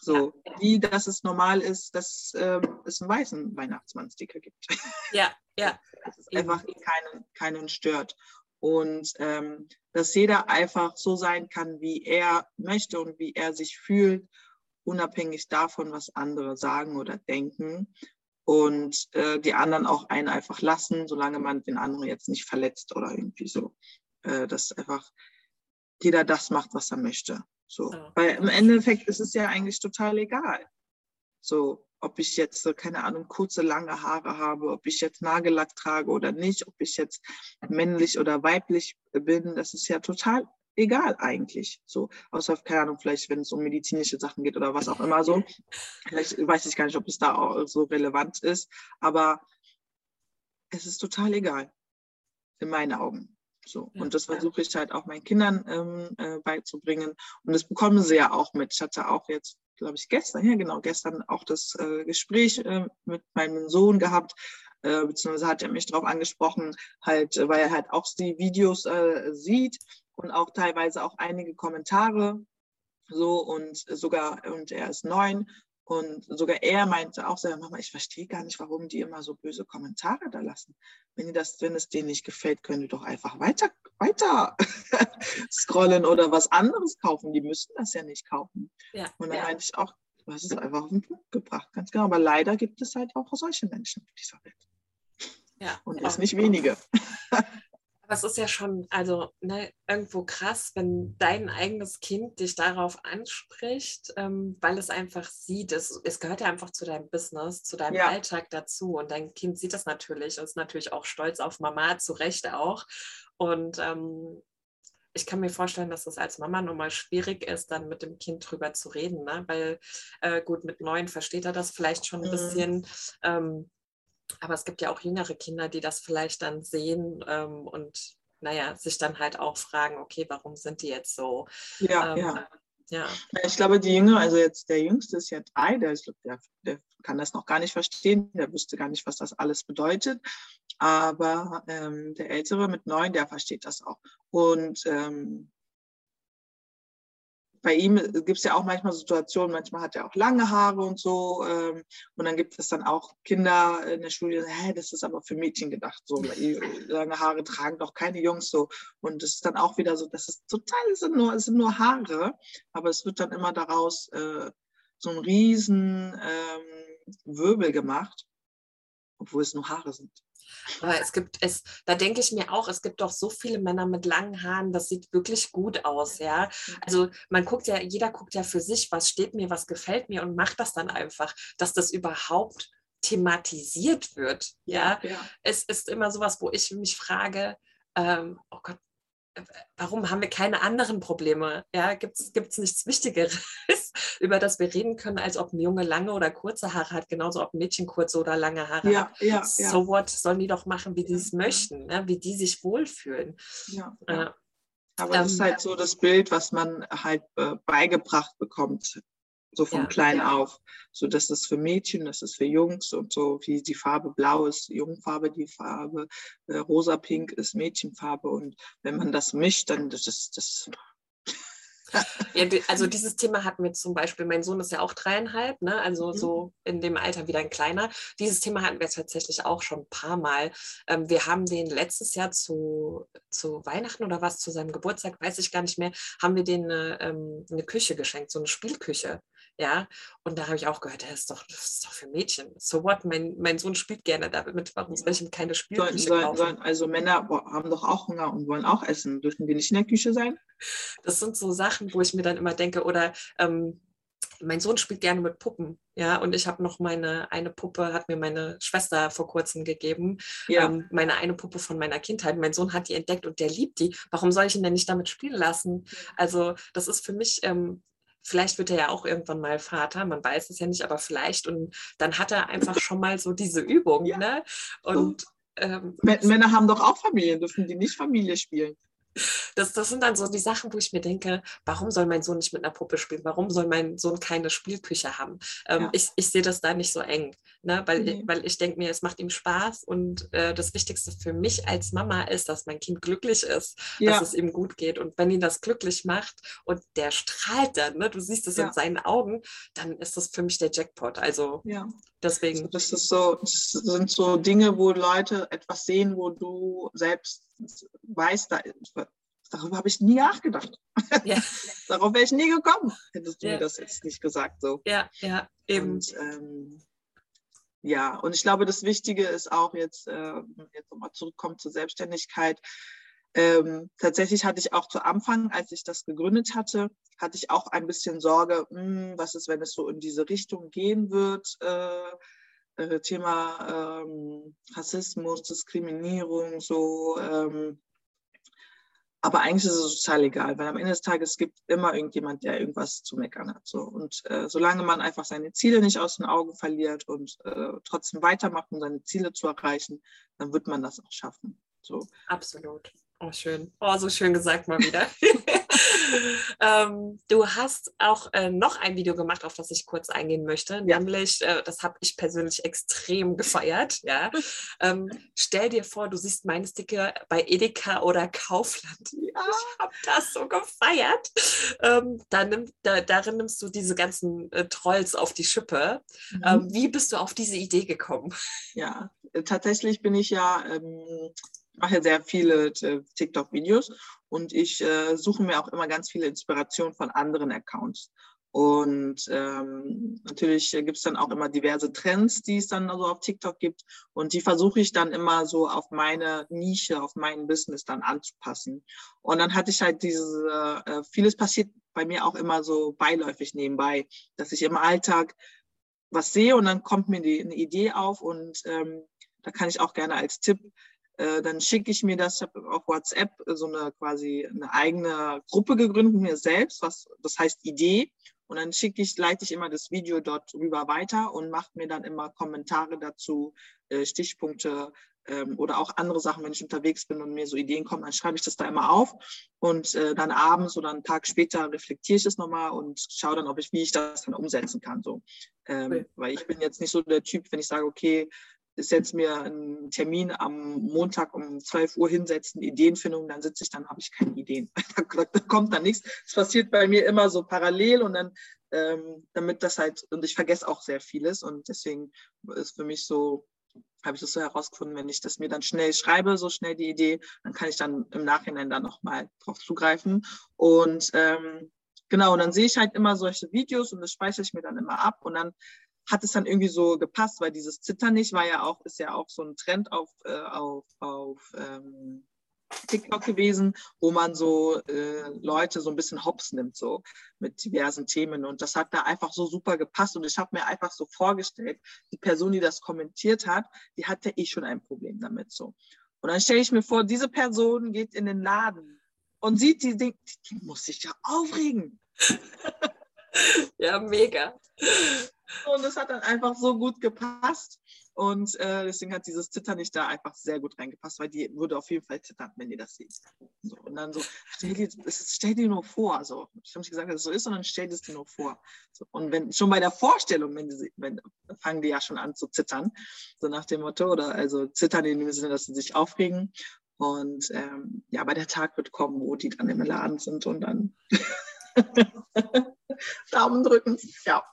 Speaker 2: So, ja. wie dass es normal ist, dass äh, es einen weißen Weihnachtsmann-Sticker gibt.
Speaker 1: Ja, ja.
Speaker 2: dass es einfach keinen, keinen stört. Und ähm, dass jeder einfach so sein kann, wie er möchte und wie er sich fühlt, unabhängig davon, was andere sagen oder denken. Und äh, die anderen auch einen einfach lassen, solange man den anderen jetzt nicht verletzt oder irgendwie so. Äh, dass einfach jeder das macht, was er möchte. So. Ja. Weil im Endeffekt ist es ja eigentlich total egal. So, ob ich jetzt, keine Ahnung, kurze, lange Haare habe, ob ich jetzt Nagellack trage oder nicht, ob ich jetzt männlich oder weiblich bin, das ist ja total egal eigentlich. So, außer, keine Ahnung, vielleicht, wenn es um medizinische Sachen geht oder was auch immer so. Vielleicht weiß ich gar nicht, ob es da auch so relevant ist, aber es ist total egal. In meinen Augen. So. Ja, und das versuche ich halt auch meinen Kindern ähm, äh, beizubringen. Und das bekommen sie ja auch mit. Ich hatte auch jetzt, glaube ich, gestern, ja genau, gestern auch das äh, Gespräch äh, mit meinem Sohn gehabt, äh, beziehungsweise hat er mich darauf angesprochen, halt, äh, weil er halt auch die Videos äh, sieht und auch teilweise auch einige Kommentare so und sogar, und er ist neun und sogar er meinte auch selber, Mama, ich verstehe gar nicht, warum die immer so böse Kommentare da lassen. Wenn, das, wenn es denen nicht gefällt, können die doch einfach weiter, weiter scrollen oder was anderes kaufen. Die müssen das ja nicht kaufen.
Speaker 1: Ja,
Speaker 2: und dann
Speaker 1: ja.
Speaker 2: meinte ich auch, du hast es einfach auf den Punkt gebracht, ganz genau. Aber leider gibt es halt auch solche Menschen auf dieser Welt.
Speaker 1: Ja,
Speaker 2: und es nicht wenige.
Speaker 1: Aber es ist ja schon, also ne, irgendwo krass, wenn dein eigenes Kind dich darauf anspricht, ähm, weil es einfach sieht, es, es gehört ja einfach zu deinem Business, zu deinem ja. Alltag dazu. Und dein Kind sieht das natürlich und ist natürlich auch stolz auf Mama, zu Recht auch. Und ähm, ich kann mir vorstellen, dass es als Mama nochmal schwierig ist, dann mit dem Kind drüber zu reden, ne? weil äh, gut, mit neun versteht er das vielleicht schon ein mhm. bisschen. Ähm, aber es gibt ja auch jüngere Kinder, die das vielleicht dann sehen ähm, und naja, sich dann halt auch fragen, okay, warum sind die jetzt so?
Speaker 2: Ja, ähm, ja. Ja. Ich glaube, die Jüngere, also jetzt der Jüngste ist ja drei, der, ist, der, der kann das noch gar nicht verstehen, der wüsste gar nicht, was das alles bedeutet. Aber ähm, der Ältere mit neun, der versteht das auch. Und ähm, bei ihm gibt es ja auch manchmal Situationen, manchmal hat er auch lange Haare und so. Ähm, und dann gibt es dann auch Kinder in der Schule, sagen, das ist aber für Mädchen gedacht. So, lange Haare tragen doch keine Jungs so. Und es ist dann auch wieder so, das ist total, es sind nur, es sind nur Haare, aber es wird dann immer daraus äh, so ein riesen ähm, Wirbel gemacht, obwohl es nur Haare sind.
Speaker 1: Aber es gibt es, da denke ich mir auch, es gibt doch so viele Männer mit langen Haaren, das sieht wirklich gut aus, ja. Mhm. Also man guckt ja, jeder guckt ja für sich, was steht mir, was gefällt mir und macht das dann einfach, dass das überhaupt thematisiert wird, ja. ja. Es ist immer sowas, wo ich mich frage, ähm, oh Gott, warum haben wir keine anderen Probleme? Ja, gibt es nichts Wichtigeres, über das wir reden können, als ob ein Junge lange oder kurze Haare hat, genauso ob ein Mädchen kurze oder lange Haare
Speaker 2: ja,
Speaker 1: hat.
Speaker 2: Ja,
Speaker 1: so what, sollen die doch machen, wie die es möchten, ne? wie die sich wohlfühlen.
Speaker 2: Ja, äh, aber ähm, das ist halt so das Bild, was man halt äh, beigebracht bekommt so von ja, klein ja. auf. So, das ist für Mädchen, das ist für Jungs und so, wie die Farbe blau ist Jungfarbe, die Farbe äh, rosa-pink ist Mädchenfarbe. Und wenn man das mischt, dann das ist das.
Speaker 1: ja, also dieses Thema hatten wir zum Beispiel, mein Sohn ist ja auch dreieinhalb, ne? also mhm. so in dem Alter wieder ein kleiner. Dieses Thema hatten wir tatsächlich auch schon ein paar Mal. Ähm, wir haben den letztes Jahr zu, zu Weihnachten oder was, zu seinem Geburtstag, weiß ich gar nicht mehr, haben wir denen eine, ähm, eine Küche geschenkt, so eine Spielküche. Ja, und da habe ich auch gehört, das ist doch, das ist doch für Mädchen. So what? Mein, mein Sohn spielt gerne damit. Warum soll ich ihm keine Spielküche
Speaker 2: sollen, kaufen? Sollen, also Männer haben doch auch Hunger und wollen auch essen. Dürfen die nicht in der Küche sein?
Speaker 1: Das sind so Sachen, wo ich mir dann immer denke, oder ähm, mein Sohn spielt gerne mit Puppen, ja, und ich habe noch meine eine Puppe, hat mir meine Schwester vor kurzem gegeben, ja. ähm, meine eine Puppe von meiner Kindheit. Mein Sohn hat die entdeckt und der liebt die. Warum soll ich ihn denn nicht damit spielen lassen? Also das ist für mich ähm, Vielleicht wird er ja auch irgendwann mal Vater, man weiß es ja nicht, aber vielleicht. Und dann hat er einfach schon mal so diese Übung. Ja. Ne? Und
Speaker 2: ähm, Männer haben doch auch Familie, dürfen die nicht Familie spielen?
Speaker 1: Das, das sind dann so die Sachen, wo ich mir denke, warum soll mein Sohn nicht mit einer Puppe spielen? Warum soll mein Sohn keine Spielküche haben? Ähm, ja. ich, ich sehe das da nicht so eng, ne? weil, nee. weil ich denke mir, es macht ihm Spaß und äh, das Wichtigste für mich als Mama ist, dass mein Kind glücklich ist, ja. dass es ihm gut geht. Und wenn ihn das glücklich macht und der strahlt dann, ne? du siehst es ja. in seinen Augen, dann ist das für mich der Jackpot. Also deswegen.
Speaker 2: Also das, ist so, das sind so Dinge, wo Leute etwas sehen, wo du selbst weißt, da, darüber habe ich nie nachgedacht. Ja. Darauf wäre ich nie gekommen, hättest du ja. mir das jetzt nicht gesagt. So.
Speaker 1: Ja, ja, eben.
Speaker 2: Und, ähm, ja, und ich glaube, das Wichtige ist auch jetzt, äh, jetzt nochmal zurückkommt zur Selbstständigkeit. Ähm, tatsächlich hatte ich auch zu Anfang, als ich das gegründet hatte, hatte ich auch ein bisschen Sorge, mh, hm, was ist, wenn es so in diese Richtung gehen wird. Äh, äh, Thema ähm, Rassismus, Diskriminierung, so. Ähm, aber eigentlich ist es total egal, weil am Ende des Tages gibt immer irgendjemand, der irgendwas zu meckern hat. So. Und äh, solange man einfach seine Ziele nicht aus den Augen verliert und äh, trotzdem weitermacht, um seine Ziele zu erreichen, dann wird man das auch schaffen. So.
Speaker 1: Absolut. Oh, schön. Oh, so schön gesagt mal wieder. ähm, du hast auch äh, noch ein Video gemacht, auf das ich kurz eingehen möchte, ja. nämlich, äh, das habe ich persönlich extrem gefeiert. Ja? Ähm, stell dir vor, du siehst meine Sticker bei Edeka oder Kaufland. Ja. Ich habe das so gefeiert. Ähm, da nimm, da, darin nimmst du diese ganzen äh, Trolls auf die Schippe. Mhm. Ähm, wie bist du auf diese Idee gekommen?
Speaker 2: Ja, tatsächlich bin ich ja ähm, mache ja sehr viele äh, TikTok-Videos und ich äh, suche mir auch immer ganz viele Inspirationen von anderen Accounts. Und ähm, natürlich gibt es dann auch immer diverse Trends, die es dann so auf TikTok gibt. Und die versuche ich dann immer so auf meine Nische, auf mein Business dann anzupassen. Und dann hatte ich halt diese, äh, vieles passiert bei mir auch immer so beiläufig nebenbei, dass ich im Alltag was sehe und dann kommt mir die, eine Idee auf und ähm, da kann ich auch gerne als Tipp äh, dann schicke ich mir das, ich habe auf WhatsApp so eine quasi eine eigene Gruppe gegründet mir selbst, was das heißt Idee. Und dann schicke ich, leite ich immer das Video dort rüber weiter und mache mir dann immer Kommentare dazu, äh, Stichpunkte ähm, oder auch andere Sachen, wenn ich unterwegs bin und mir so Ideen kommen, dann schreibe ich das da immer auf und äh, dann abends oder einen Tag später reflektiere ich es nochmal und schaue dann, ob ich, wie ich das dann umsetzen kann. So. Ähm, okay. Weil ich bin jetzt nicht so der Typ, wenn ich sage, okay, ich setze mir einen Termin am Montag um 12 Uhr hinsetzen, Ideenfindung, dann sitze ich, dann habe ich keine Ideen. da, da, kommt dann nichts. Es passiert bei mir immer so parallel und dann, ähm, damit das halt, und ich vergesse auch sehr vieles und deswegen ist für mich so, habe ich das so herausgefunden, wenn ich das mir dann schnell schreibe, so schnell die Idee, dann kann ich dann im Nachhinein dann nochmal drauf zugreifen. Und ähm, genau, und dann sehe ich halt immer solche Videos und das speichere ich mir dann immer ab und dann hat es dann irgendwie so gepasst, weil dieses Zittern nicht war ja auch, ist ja auch so ein Trend auf, äh, auf, auf ähm, TikTok gewesen, wo man so äh, Leute so ein bisschen hops nimmt, so mit diversen Themen. Und das hat da einfach so super gepasst. Und ich habe mir einfach so vorgestellt, die Person, die das kommentiert hat, die hatte eh schon ein Problem damit. so. Und dann stelle ich mir vor, diese Person geht in den Laden und sieht die, denkt, die muss sich ja aufregen.
Speaker 1: ja, mega.
Speaker 2: Und es hat dann einfach so gut gepasst. Und äh, deswegen hat dieses Zittern nicht da einfach sehr gut reingepasst, weil die würde auf jeden Fall zittern, wenn ihr das seht. So, und dann so, stell dir, stell dir nur vor. So. Ich habe nicht gesagt, dass es so ist, sondern stell es dir nur vor. So, und wenn schon bei der Vorstellung, wenn die, wenn, fangen die ja schon an zu zittern, so nach dem Motto, oder also zittern in dem Sinne, dass sie sich aufregen. Und ähm, ja, aber der Tag wird kommen, wo die dann im Laden sind und dann Daumen drücken. Ja.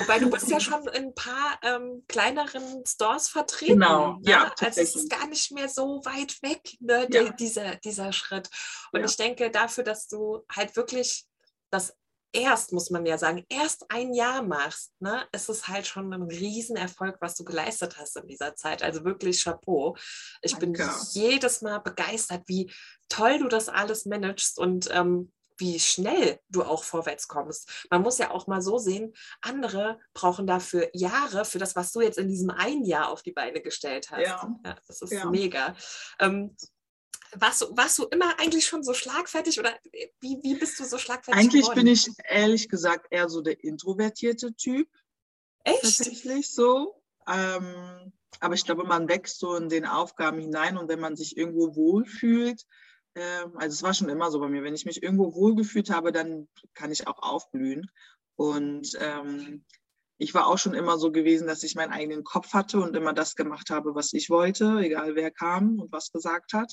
Speaker 1: Wobei du bist ja schon in ein paar ähm, kleineren Stores vertreten.
Speaker 2: Genau,
Speaker 1: ne? ja. Also es ist gar nicht mehr so weit weg, ne, ja. die, dieser, dieser Schritt. Und ja. ich denke, dafür, dass du halt wirklich das erst, muss man ja sagen, erst ein Jahr machst, ne, ist es halt schon ein Riesenerfolg, was du geleistet hast in dieser Zeit. Also wirklich Chapeau. Ich Danke. bin jedes Mal begeistert, wie toll du das alles managst und ähm, wie schnell du auch vorwärts kommst. Man muss ja auch mal so sehen, andere brauchen dafür Jahre für das, was du jetzt in diesem einen Jahr auf die Beine gestellt hast. Ja. ja das ist ja. mega. Ähm, warst, du, warst du immer eigentlich schon so schlagfertig oder wie, wie bist du so schlagfertig?
Speaker 2: Eigentlich geworden? bin ich ehrlich gesagt eher so der introvertierte Typ.
Speaker 1: Echt?
Speaker 2: Tatsächlich so. Ähm, aber ich glaube, man wächst so in den Aufgaben hinein und wenn man sich irgendwo wohlfühlt, also es war schon immer so bei mir, wenn ich mich irgendwo wohlgefühlt habe, dann kann ich auch aufblühen. Und ähm, ich war auch schon immer so gewesen, dass ich meinen eigenen Kopf hatte und immer das gemacht habe, was ich wollte, egal wer kam und was gesagt hat.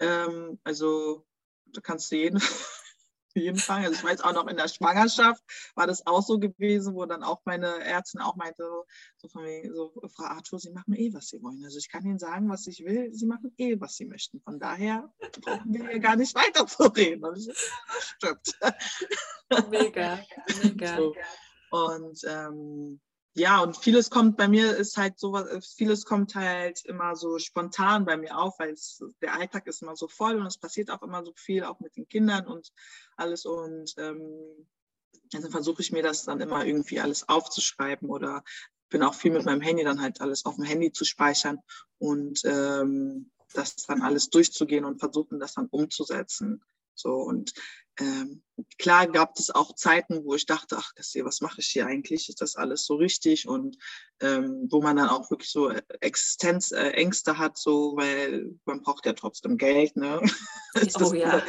Speaker 2: Ähm, also da kannst du jeden jeden Fall. Also ich weiß auch noch in der Schwangerschaft war das auch so gewesen, wo dann auch meine Ärztin auch meinte, so von wegen, so, Frau Arthur, Sie machen eh, was Sie wollen. Also ich kann Ihnen sagen, was ich will, Sie machen eh, was Sie möchten. Von daher brauchen wir hier gar nicht weiter zu reden. Und ich, das
Speaker 1: stimmt. Mega, mega. So.
Speaker 2: Und ähm, ja, und vieles kommt bei mir ist halt so vieles kommt halt immer so spontan bei mir auf, weil es, der Alltag ist immer so voll und es passiert auch immer so viel, auch mit den Kindern und alles. Und ähm, also versuche ich mir das dann immer irgendwie alles aufzuschreiben oder bin auch viel mit meinem Handy dann halt alles auf dem Handy zu speichern und ähm, das dann alles durchzugehen und versuchen, das dann umzusetzen. So und ähm, klar gab es auch Zeiten, wo ich dachte, ach, hier, was mache ich hier eigentlich? Ist das alles so richtig? Und ähm, wo man dann auch wirklich so Existenzängste äh, hat, so, weil man braucht ja trotzdem Geld, ne?
Speaker 1: oh ja.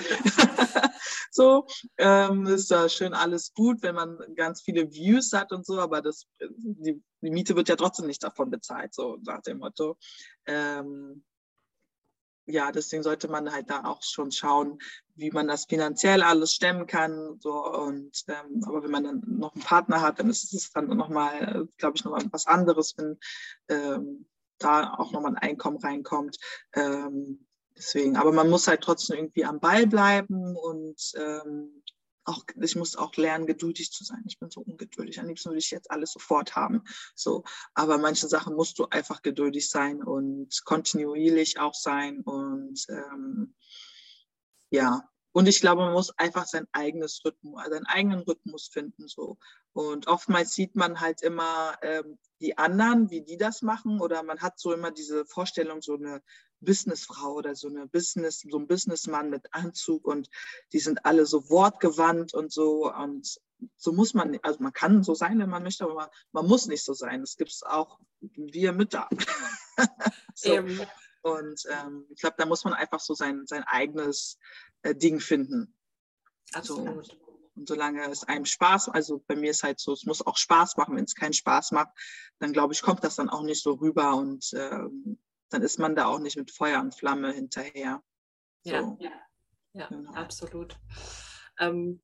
Speaker 2: so, ähm, ist da schön alles gut, wenn man ganz viele Views hat und so, aber das, die, die Miete wird ja trotzdem nicht davon bezahlt, so nach dem Motto. Ähm, ja, deswegen sollte man halt da auch schon schauen, wie man das finanziell alles stemmen kann. So, und, ähm, aber wenn man dann noch einen Partner hat, dann ist es dann nochmal, glaube ich, nochmal was anderes, wenn ähm, da auch nochmal ein Einkommen reinkommt. Ähm, deswegen, aber man muss halt trotzdem irgendwie am Ball bleiben und ähm, auch, ich muss auch lernen, geduldig zu sein. Ich bin so ungeduldig. Am liebsten würde ich jetzt alles sofort haben. So, aber manche Sachen musst du einfach geduldig sein und kontinuierlich auch sein und ähm, ja, und ich glaube, man muss einfach sein eigenes Rhythmus, seinen eigenen Rhythmus finden. So. Und oftmals sieht man halt immer ähm, die anderen, wie die das machen, oder man hat so immer diese Vorstellung, so eine Businessfrau oder so eine Business, so ein Businessmann mit Anzug und die sind alle so wortgewandt und so. Und so muss man, also man kann so sein, wenn man möchte, aber man, man muss nicht so sein. Das gibt es auch wir Mütter. so. Und ähm, ich glaube, da muss man einfach so sein, sein eigenes äh, Ding finden. Absolut. So, und solange es einem Spaß, also bei mir ist halt so, es muss auch Spaß machen. Wenn es keinen Spaß macht, dann glaube ich, kommt das dann auch nicht so rüber und ähm, dann ist man da auch nicht mit Feuer und Flamme hinterher.
Speaker 1: So. Ja, ja, ja genau. absolut. Ähm,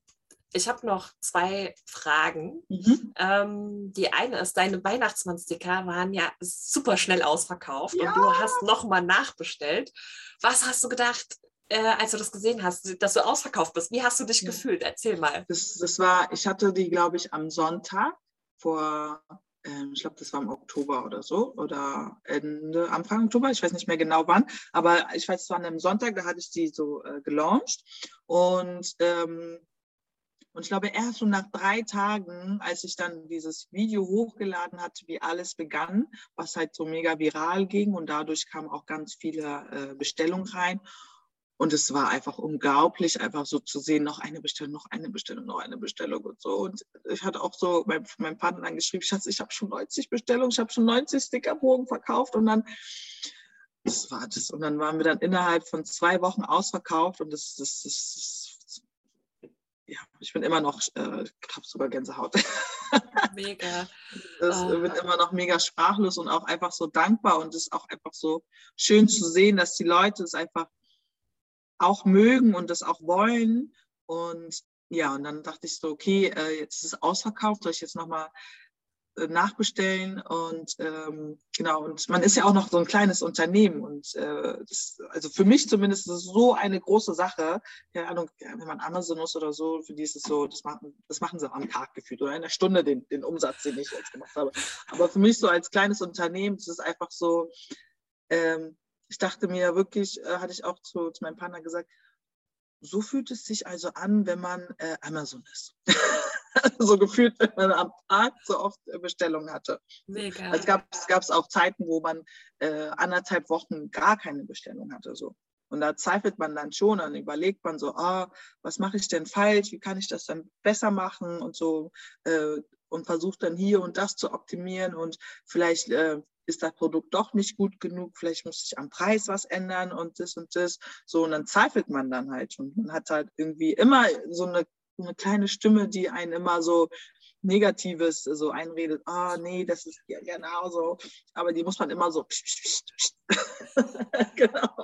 Speaker 1: ich habe noch zwei Fragen. Mhm. Ähm, die eine ist, deine Weihnachtsmannsticker waren ja super schnell ausverkauft ja. und du hast nochmal nachbestellt. Was hast du gedacht, äh, als du das gesehen hast, dass du ausverkauft bist? Wie hast du dich ja. gefühlt? Erzähl mal.
Speaker 2: Das, das war, ich hatte die, glaube ich, am Sonntag vor, ähm, ich glaube, das war im Oktober oder so oder Ende, Anfang Oktober, ich weiß nicht mehr genau wann, aber ich weiß, es war an einem Sonntag, da hatte ich die so äh, gelauncht und ähm, und ich glaube, erst so nach drei Tagen, als ich dann dieses Video hochgeladen hatte, wie alles begann, was halt so mega viral ging und dadurch kamen auch ganz viele äh, Bestellungen rein. Und es war einfach unglaublich, einfach so zu sehen, noch eine Bestellung, noch eine Bestellung, noch eine Bestellung und so. Und ich hatte auch so mein, meinem Partner dann geschrieben, Schatz, ich habe schon 90 Bestellungen, ich habe schon 90 Stickerbogen verkauft und dann das war das. Und dann waren wir dann innerhalb von zwei Wochen ausverkauft und das, das, das, ja, ich bin immer noch, äh, ich habe sogar Gänsehaut. Mega. Das oh. wird immer noch mega sprachlos und auch einfach so dankbar und es ist auch einfach so schön zu sehen, dass die Leute es einfach auch mögen und das auch wollen. Und ja, und dann dachte ich so, okay, äh, jetzt ist es ausverkauft, soll ich jetzt nochmal äh, nachbestellen und ähm, genau und man ist ja auch noch so ein kleines Unternehmen und äh, das, also für mich zumindest ist es so eine große Sache. Keine Ahnung wenn man Amazon ist oder so für die ist es so das machen das machen sie am Tag gefühlt oder in der Stunde den, den Umsatz den ich jetzt gemacht habe. Aber für mich so als kleines Unternehmen ist es einfach so ähm, ich dachte mir wirklich äh, hatte ich auch zu, zu meinem Partner gesagt so fühlt es sich also an wenn man äh, Amazon ist so gefühlt, wenn man am Tag so oft äh, Bestellungen hatte. Mega. Also es gab es gab's auch Zeiten, wo man äh, anderthalb Wochen gar keine Bestellung hatte. So. Und da zweifelt man dann schon, dann überlegt man so, ah, was mache ich denn falsch, wie kann ich das dann besser machen und so äh, und versucht dann hier und das zu optimieren und vielleicht äh, ist das Produkt doch nicht gut genug, vielleicht muss ich am Preis was ändern und das und das. So, und dann zweifelt man dann halt und man hat halt irgendwie immer so eine eine kleine Stimme, die einen immer so Negatives so einredet, ah oh, nee, das ist ja genau so. Aber die muss man immer so, genau,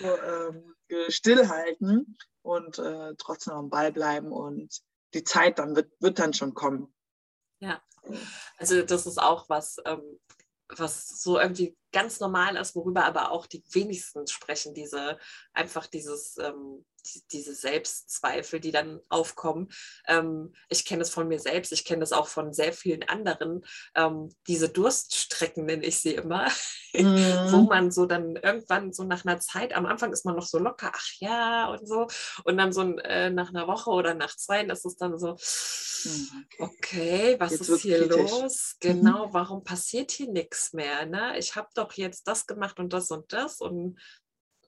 Speaker 2: so, ähm, stillhalten und äh, trotzdem am Ball bleiben und die Zeit dann wird, wird dann schon kommen.
Speaker 1: Ja, also das ist auch was, ähm, was so irgendwie ganz normal ist, worüber aber auch die wenigsten sprechen, diese einfach dieses ähm, die, diese Selbstzweifel, die dann aufkommen. Ähm, ich kenne es von mir selbst, ich kenne das auch von sehr vielen anderen. Ähm, diese Durststrecken nenne ich sie immer, mhm. wo man so dann irgendwann so nach einer Zeit, am Anfang ist man noch so locker, ach ja und so, und dann so äh, nach einer Woche oder nach zwei ist es dann so, mhm, okay, was jetzt ist hier kritisch. los? Mhm. Genau, warum passiert hier nichts mehr? Ne? Ich habe doch jetzt das gemacht und das und das und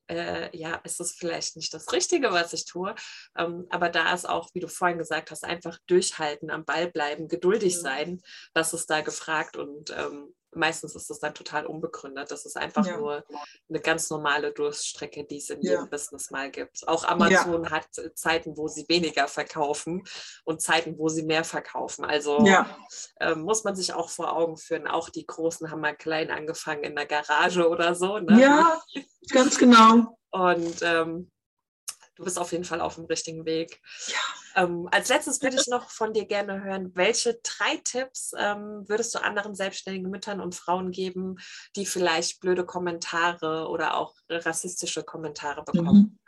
Speaker 1: äh, ja, ist es vielleicht nicht das Richtige, was ich tue. Ähm, aber da ist auch, wie du vorhin gesagt hast, einfach durchhalten, am Ball bleiben, geduldig sein. Das ist da gefragt und ähm, meistens ist das dann total unbegründet. Das ist einfach ja. nur eine ganz normale Durststrecke, die es in ja. jedem Business mal gibt. Auch Amazon ja. hat Zeiten, wo sie weniger verkaufen und Zeiten, wo sie mehr verkaufen. Also äh, muss man sich auch vor Augen führen. Auch die Großen haben mal klein angefangen in der Garage oder so. Ne?
Speaker 2: Ja, ganz genau.
Speaker 1: Und ähm, du bist auf jeden Fall auf dem richtigen Weg. Ja. Ähm, als letztes würde ich noch von dir gerne hören, welche drei Tipps ähm, würdest du anderen selbstständigen Müttern und Frauen geben, die vielleicht blöde Kommentare oder auch rassistische Kommentare bekommen? Mhm.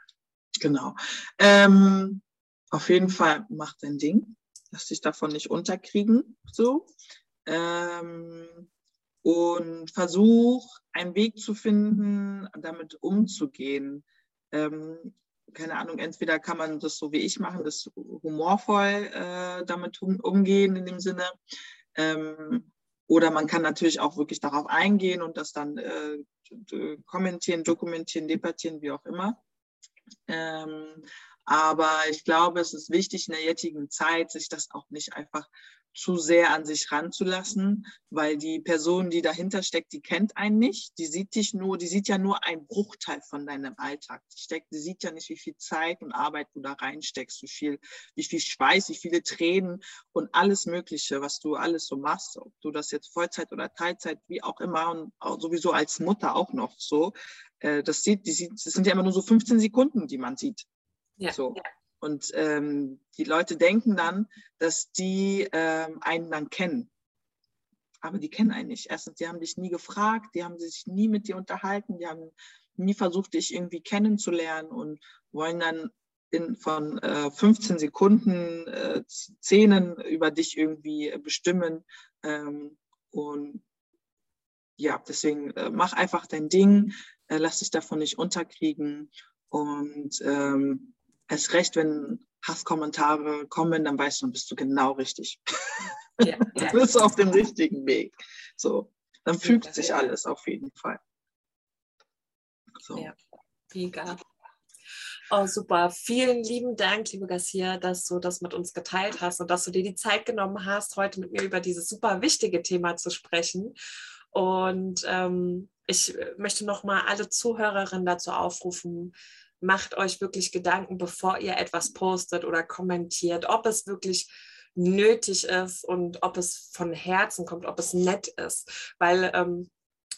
Speaker 2: Genau. Ähm, auf jeden Fall mach dein Ding. Lass dich davon nicht unterkriegen. So. Ähm, und versuch einen Weg zu finden, damit umzugehen. Ähm, keine Ahnung, entweder kann man das so wie ich machen, das humorvoll äh, damit um, umgehen in dem Sinne. Ähm, oder man kann natürlich auch wirklich darauf eingehen und das dann äh, kommentieren, dokumentieren, debattieren, wie auch immer. Ähm, aber ich glaube, es ist wichtig in der jetzigen Zeit, sich das auch nicht einfach zu sehr an sich ranzulassen, weil die Person, die dahinter steckt, die kennt einen nicht. Die sieht dich nur, die sieht ja nur einen Bruchteil von deinem Alltag. Die, steckt, die sieht ja nicht, wie viel Zeit und Arbeit du da reinsteckst, wie viel, wie viel Schweiß, wie viele Tränen und alles Mögliche, was du alles so machst. Ob du das jetzt Vollzeit oder Teilzeit, wie auch immer und auch sowieso als Mutter auch noch so. Äh, das sieht, die sieht, das sind ja immer nur so 15 Sekunden, die man sieht. Ja. So. Und ähm, die Leute denken dann, dass die ähm, einen dann kennen. Aber die kennen einen nicht. Erstens, die haben dich nie gefragt, die haben sich nie mit dir unterhalten, die haben nie versucht, dich irgendwie kennenzulernen und wollen dann in, von äh, 15 Sekunden äh, Szenen über dich irgendwie bestimmen. Ähm, und ja, deswegen äh, mach einfach dein Ding, äh, lass dich davon nicht unterkriegen und ähm, erst recht, wenn Hasskommentare kommen, dann weißt du, dann bist du genau richtig. Ja, ja. du bist auf dem richtigen Weg. So, dann fügt sich ja. alles auf jeden Fall.
Speaker 1: So. Ja, mega. Oh, super. Vielen lieben Dank, liebe Garcia, dass du das mit uns geteilt hast und dass du dir die Zeit genommen hast, heute mit mir über dieses super wichtige Thema zu sprechen. Und ähm, ich möchte nochmal alle Zuhörerinnen dazu aufrufen, macht euch wirklich Gedanken, bevor ihr etwas postet oder kommentiert, ob es wirklich nötig ist und ob es von Herzen kommt, ob es nett ist. Weil ähm,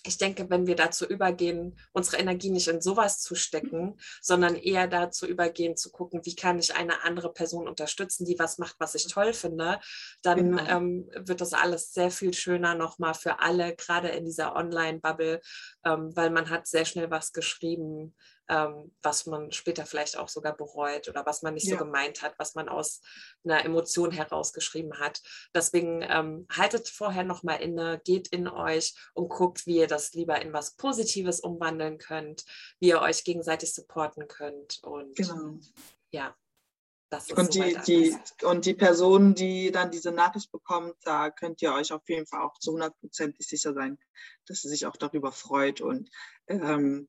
Speaker 1: ich denke, wenn wir dazu übergehen, unsere Energie nicht in sowas zu stecken, sondern eher dazu übergehen, zu gucken, wie kann ich eine andere Person unterstützen, die was macht, was ich toll finde, dann genau. ähm, wird das alles sehr viel schöner nochmal für alle, gerade in dieser Online-Bubble, ähm, weil man hat sehr schnell was geschrieben, ähm, was man später vielleicht auch sogar bereut oder was man nicht ja. so gemeint hat, was man aus einer Emotion herausgeschrieben hat. Deswegen ähm, haltet vorher nochmal inne, geht in euch und guckt, wie ihr das lieber in was Positives umwandeln könnt, wie ihr euch gegenseitig supporten könnt. Und genau. ja,
Speaker 2: das ist und, die, die, und die Person, die dann diese Nachricht bekommt, da könnt ihr euch auf jeden Fall auch zu hundertprozentig sicher sein, dass sie sich auch darüber freut. Und ähm,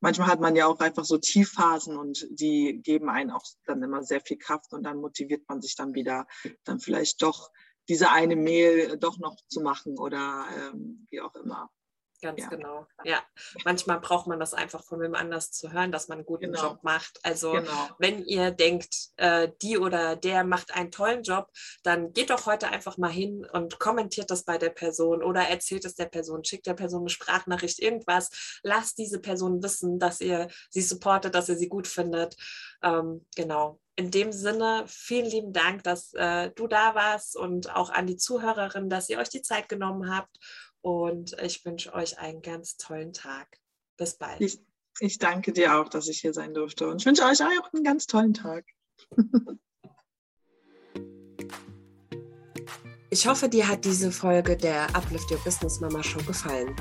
Speaker 2: manchmal hat man ja auch einfach so Tiefphasen und die geben einen auch dann immer sehr viel Kraft und dann motiviert man sich dann wieder, dann vielleicht doch diese eine Mail doch noch zu machen oder ähm, wie auch immer.
Speaker 1: Ganz ja. genau. Ja, manchmal braucht man das einfach von wem anders zu hören, dass man einen guten genau. Job macht. Also genau. wenn ihr denkt, äh, die oder der macht einen tollen Job, dann geht doch heute einfach mal hin und kommentiert das bei der Person oder erzählt es der Person, schickt der Person eine Sprachnachricht, irgendwas. Lasst diese Person wissen, dass ihr sie supportet, dass ihr sie gut findet. Ähm, genau. In dem Sinne, vielen lieben Dank, dass äh, du da warst und auch an die Zuhörerinnen, dass ihr euch die Zeit genommen habt. Und ich wünsche euch einen ganz tollen Tag. Bis bald.
Speaker 2: Ich, ich danke dir auch, dass ich hier sein durfte. Und ich wünsche euch auch einen ganz tollen Tag.
Speaker 1: Ich hoffe, dir hat diese Folge der Uplift Your Business Mama Show gefallen.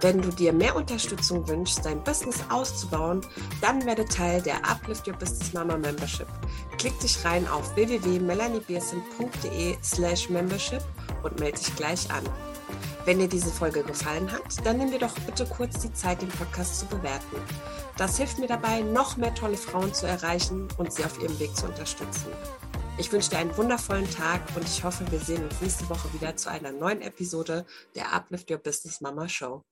Speaker 1: Wenn du dir mehr Unterstützung wünschst, dein Business auszubauen, dann werde Teil der Uplift Your Business Mama Membership. Klick dich rein auf www.melaniebiersen.de slash membership und melde dich gleich an. Wenn dir diese Folge gefallen hat, dann nimm dir doch bitte kurz die Zeit, den Podcast zu bewerten. Das hilft mir dabei, noch mehr tolle Frauen zu erreichen und sie auf ihrem Weg zu unterstützen. Ich wünsche dir einen wundervollen Tag und ich hoffe, wir sehen uns nächste Woche wieder zu einer neuen Episode der Uplift Your Business Mama Show.